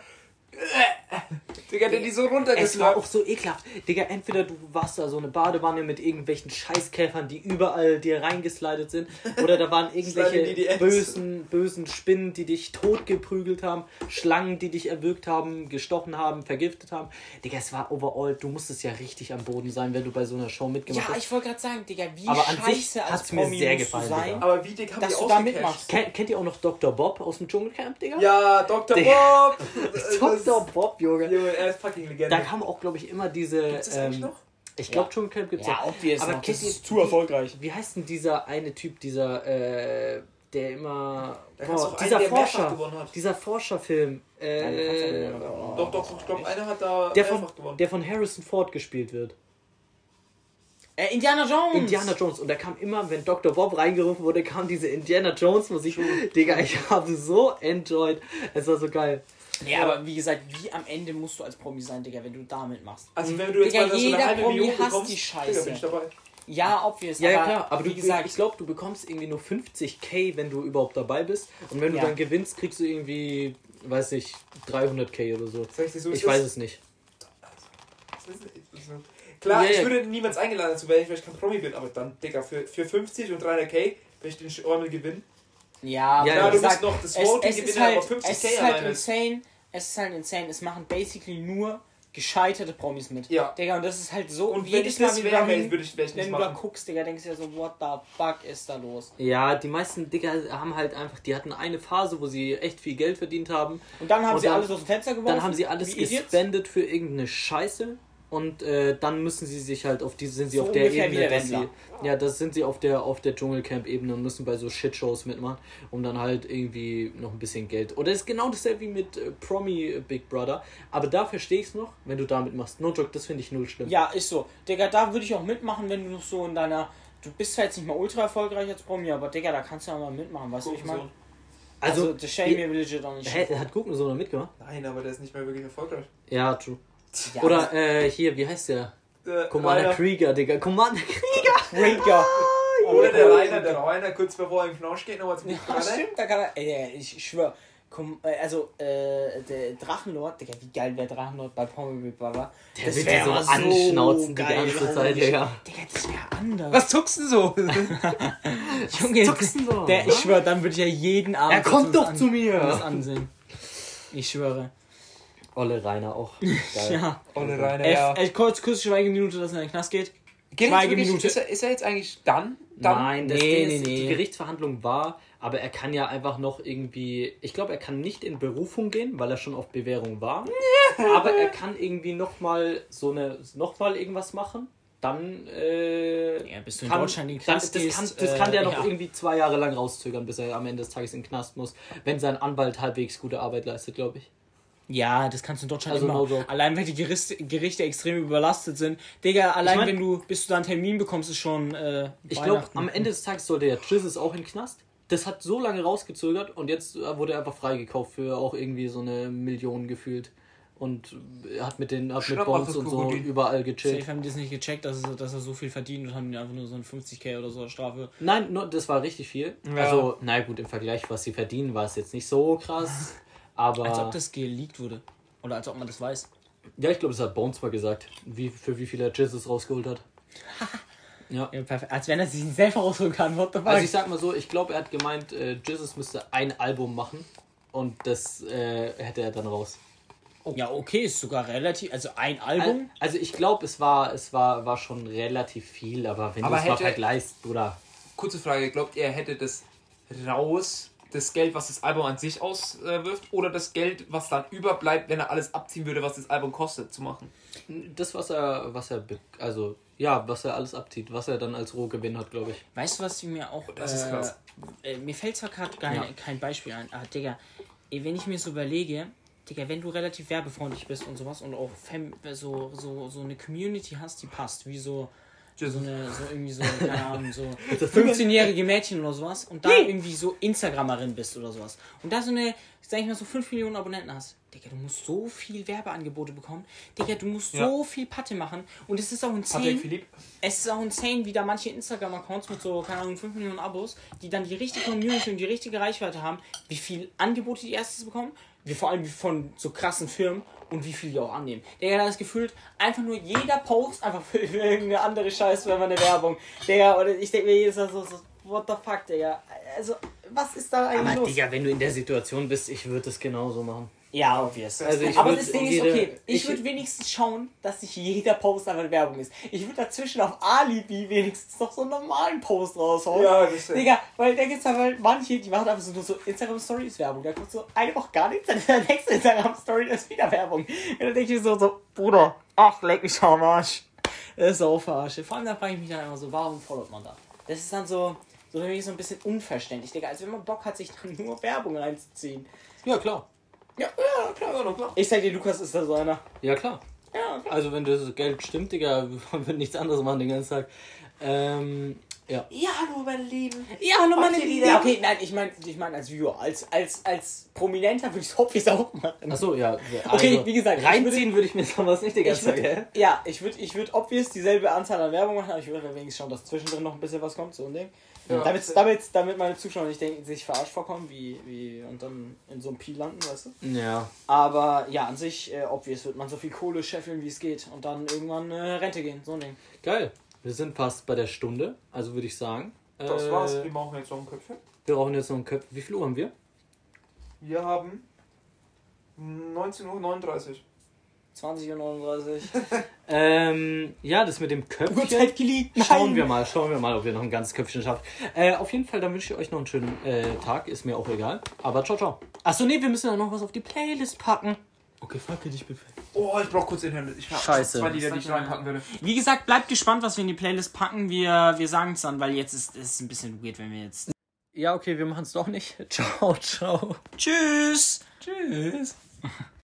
Digga, der die so Es war auch so ekelhaft. Digga, entweder du warst da so eine Badewanne mit irgendwelchen Scheißkäfern, die überall dir reingeslidet sind, (laughs) oder da waren irgendwelche die die Ends. bösen, bösen Spinnen, die dich totgeprügelt haben, Schlangen, die dich erwürgt haben, gestochen haben, vergiftet haben. Digga, es war overall, du musstest ja richtig am Boden sein, wenn du bei so einer Show mitgemacht Ja, hast. ich wollte gerade sagen, Digga, wie Aber an sich scheiße hat's mir sehr gefallen, sein, Digga. Aber wie dick haben dass die du da mitmachst. Kennt, kennt ihr auch noch Dr. Bob aus dem Dschungelcamp, Digga? Ja, Dr. Digga. Bob! (laughs) Dr. Bob, Junge. Junge, er ist fucking Legende. Da kam auch, glaube ich, immer diese. Gibt's das eigentlich ähm, noch? Ich glaube, Ja. Dschungelcamp gibt's Ja, auch. obvious. Aber noch. kennt das ihr- ist zu erfolgreich. Wie heißt denn dieser eine Typ, dieser, äh, der immer. Boah, auch dieser einen, der Forscher. gewonnen hat. Dieser Forscherfilm. Äh, Doch, doch, ich glaube, einer hat da der, von, gewonnen. der von Harrison Ford gespielt wird. Äh, Indiana Jones! Indiana Jones. Und da kam immer, wenn Dr. Bob reingerufen wurde, kam diese Indiana Jones Musik. Digga, ich habe so enjoyed. Es war so geil. Ja, aber wie gesagt, wie am Ende musst du als Promi sein, Digga, wenn du damit machst. Also wenn du jetzt Digga, mal so jeder eine halbe Promi Million hasst bekommst, die Digga, Scheiße. bin ich dabei. Ja, obvious. Ja, ja, klar. Aber wie du, gesagt, ich glaube, du bekommst irgendwie nur 50k, wenn du überhaupt dabei bist. Und wenn du Ja. dann gewinnst, kriegst du irgendwie, weiß ich, 300k oder so. Sag ich dir so, Ich weiß es nicht. Das das. Klar, Ja, ich würde niemals eingeladen dazu werden, weil ich kein Promi bin, aber dann, Digga, für, für 50 und 300k werde ich den Schormel gewinnen. Ja, Ja, aber ja, du musst noch das es, Voting gewinnen, halt, aber 50k es ist halt alleine. insane. Es ist halt insane. Es machen basically nur gescheiterte Promis mit. Ja. Digga, und das ist halt so. Und wenn jedes ich Mal, das wenn würde ich, ich nicht wenn du da guckst, Digga, denkst du ja so, what the fuck ist da los? Ja, die meisten Digga haben halt einfach, die hatten eine Phase, wo sie echt viel Geld verdient haben. Und dann haben Und sie dann- alles aus dem Fenster geworfen. Dann haben sie alles gespendet für irgendeine Scheiße. Und äh, dann müssen sie sich halt auf die sind sie So auf der Ebene, der dass sie, ja, das sind sie auf der auf der Dschungelcamp-Ebene und müssen bei so Shitshows mitmachen, um dann halt irgendwie noch ein bisschen Geld. Oder ist genau dasselbe wie mit äh, Promi Big Brother. Aber da verstehe ich es noch, wenn du damit machst. No joke, das finde ich null schlimm. Ja, ist so. Digga, da würde ich auch mitmachen, wenn du noch so in deiner. Du bist zwar jetzt nicht mal ultra erfolgreich als Promi, aber Digga, da kannst du ja mal mitmachen, weißt du, ich meine? Also, Also, das shame mir legit auch nicht. hä, hat Gucken so noch mitgemacht? Nein, aber der ist nicht mehr wirklich erfolgreich. Ja, true. Ja, Oder äh, hier, wie heißt der? Der Commander Rainer- Krieger, Digga. Commander Krieger! (laughs) Krieger. Oder der Rainer, der Rainer, kurz bevor er im Knausch geht, nochmal zum Ja, Rainer. stimmt, da kann er. Ey, ich schwör. Komm, äh, also, äh, der Drachenlord, Digga, wie geil wäre Drachenlord bei Big Brother? Der Das wird wär dir so anschnauzen die geil, ganze Zeit, Digga. Digga, das wäre anders. Was zuckst du so? (laughs) Junge, zuckst du so? Der, ich schwör, dann würde ich ja jeden Abend. Er kommt doch an- zu mir. Das ansehen. Ich schwöre. Olle Rainer auch. (laughs) Geil. Ja. Ohne Rainer, Ey, ja. ey, kurz, kurze Schweigeminute, dass er in den Knast geht. Geht Schweigeminute. Ist er, ist er jetzt eigentlich dann? dann? Nein, das Nee, nee, ist, nee. die Gerichtsverhandlung war, aber er kann ja einfach noch irgendwie, ich glaube, er kann nicht in Berufung gehen, weil er schon auf Bewährung war. (laughs) aber er kann irgendwie nochmal so eine, nochmal irgendwas machen. Dann, äh, Ja, bis du in kann, Deutschland in den dann, Knast das, kann, das äh, kann der noch ja. irgendwie zwei Jahre lang rauszögern, bis er am Ende des Tages in den Knast muss, wenn sein Anwalt halbwegs gute Arbeit leistet, glaube ich. Ja, das kannst du in Deutschland Also immer. no allein wenn die Gerichte, Gerichte extrem überlastet sind. Digga, allein mein- wenn du, bis du da einen Termin bekommst, ist schon äh, Ich glaube, am Ende des Tages sollte der Jesus auch in den Knast. Das hat so lange rausgezögert und jetzt äh, wurde er einfach freigekauft für auch irgendwie so eine Million gefühlt. Und er hat mit den hat mit Bonds und so überall gechillt. Safe haben die das nicht gecheckt, dass, es, dass er so viel verdient und haben einfach nur so ein 50k oder so Strafe. Nein, nur, das war richtig viel. Ja. Also, na gut, im Vergleich, was sie verdienen, war es jetzt nicht so krass. (laughs) Aber Als ob das geleakt wurde. Oder als ob man das weiß. ja, ich glaube, das hat Bones mal gesagt, wie, für wie viel er Jesus rausgeholt hat. (laughs) ja. Ja, perfekt. Als wenn er sich selber rausholen kann. What the fuck? Also ich sag mal so, ich glaube, er hat gemeint, äh, Jesus müsste ein Album machen und das äh, hätte er dann raus. ja, okay, ist sogar relativ. Also ein Album. Also ich glaube, es war, es war, war schon relativ viel, aber wenn du es mal vergleichst, Bruder. Kurze Frage, glaubt ihr, er hätte das raus, das Geld, was das Album an sich auswirft, oder das Geld, was dann überbleibt, wenn er alles abziehen würde, was das Album kostet, zu machen? Das, was er, was er, also ja, was er alles abzieht, was er dann als Rohgewinn hat, glaube ich. Weißt du, was ich mir auch. Das ist äh, krass. Äh, mir fällt zwar gerade kein, Ja. kein Beispiel ein, aber Digga, wenn ich mir so überlege, Digga, wenn du relativ werbefreundlich bist und sowas und auch Fam so, so, so eine Community hast, die passt, wie so. So, eine, so irgendwie so, keine (laughs) Ahnung, so 15-jährige Mädchen oder sowas und da irgendwie so Instagramerin bist oder sowas. Und da so eine, sag ich mal, so 5 Millionen Abonnenten hast, Digga, du musst so viel Werbeangebote bekommen, Digga, du musst Ja. so viel Patte machen. Und es ist auch insane, es ist auch insane, wie da manche Instagram-Accounts mit so, keine Ahnung, 5 Millionen Abos, die dann die richtige Community und die richtige Reichweite haben, wie viel Angebote die erstes bekommen, wie vor allem von so krassen Firmen und wie viel die auch annehmen. Der hat das gefühlt, einfach nur jeder Post einfach für, irgendeine andere Scheiße, wenn man eine Werbung. Der, oder ich denke mir jedes Mal so, so, what the fuck, Digga. Also, was ist da eigentlich Aber los? Digga, wenn du in der Situation bist, ich würde es genauso machen. Ja, obvious. Also aber das Ding ist, okay, ich, ich- würde wenigstens schauen, dass nicht jeder Post einfach Werbung ist. Ich würde dazwischen auf Alibi wenigstens noch so einen normalen Post raushauen. Ja, das ist- Digga, weil da gibt's halt manche, die machen einfach so nur so Instagram-Story ist Werbung. Da kommt so eine Woche gar nichts, dann ist der nächste Instagram-Story, ist wieder Werbung. Und dann denke ich so, so, Bruder, ach, leck mich am Arsch. Das ist auch verarsche. Vor allem da frage ich mich dann immer so, warum followt man da? Das ist dann so, so für mich so ein bisschen unverständlich, Digga. Als wenn man Bock hat, sich dann nur Werbung reinzuziehen. Ja, klar. Ja, ja, klar, ja, klar. Ich sag dir, Lukas ist da so einer. Ja, klar. Ja, klar. Also wenn das Geld stimmt, Digga, (laughs) wir würden nichts anderes machen den ganzen Tag. Ähm, ja. Ja, hallo, meine Lieben. Ja, hallo meine Lieben. Ja, okay, nein, ich meine ich mein als Viewer, als, als, als Prominenter würde ich Hoppis auch machen. Achso, ja. Also, Okay, wie gesagt, Reinziehen würde ich mir sowas nicht die ganze Zeit, gell? ja, ich würde ich würd obvious dieselbe Anzahl an Werbung machen, aber ich würde wenigstens schauen, dass zwischendrin noch ein bisschen was kommt, so ein Ding. Ja. Damit, damit, damit meine Zuschauer nicht denken, sich verarscht vorkommen, wie, wie und dann in so einem Pi landen, weißt du? Ja. Aber ja, an sich, äh, obvious wird man so viel Kohle scheffeln, wie es geht und dann irgendwann äh, Rente gehen, so ein Ding. Geil. Wir sind fast bei der Stunde, also würde ich sagen. Das äh, war's. Wir machen jetzt noch ein Köpfchen. Wir brauchen jetzt noch einen Köpf. Wie viel Uhr haben wir? Wir haben 19.39 Uhr. 20 und 39. Ähm, ja, das mit dem Köpfchen. Uhrzeit geleakt. Schauen wir mal, schauen wir mal, ob wir noch ein ganzes Köpfchen schaffen. Äh, auf jeden Fall, dann wünsche ich euch noch einen schönen äh, Tag. Ist mir auch egal. Aber ciao, ciao. Achso, nee, wir müssen ja noch was auf die Playlist packen. Okay, fuck dich bitte. Oh, ich brauch kurz den Hände. Ich hab Scheiße. zwei Lieder, die ich reinpacken würde. Wie gesagt, bleibt gespannt, was wir in die Playlist packen. Wir, wir sagen es dann, weil jetzt ist es ein bisschen weird, wenn wir jetzt. Ja, okay, wir machen es doch nicht. (laughs) Ciao, ciao. Tschüss! Tschüss. (laughs)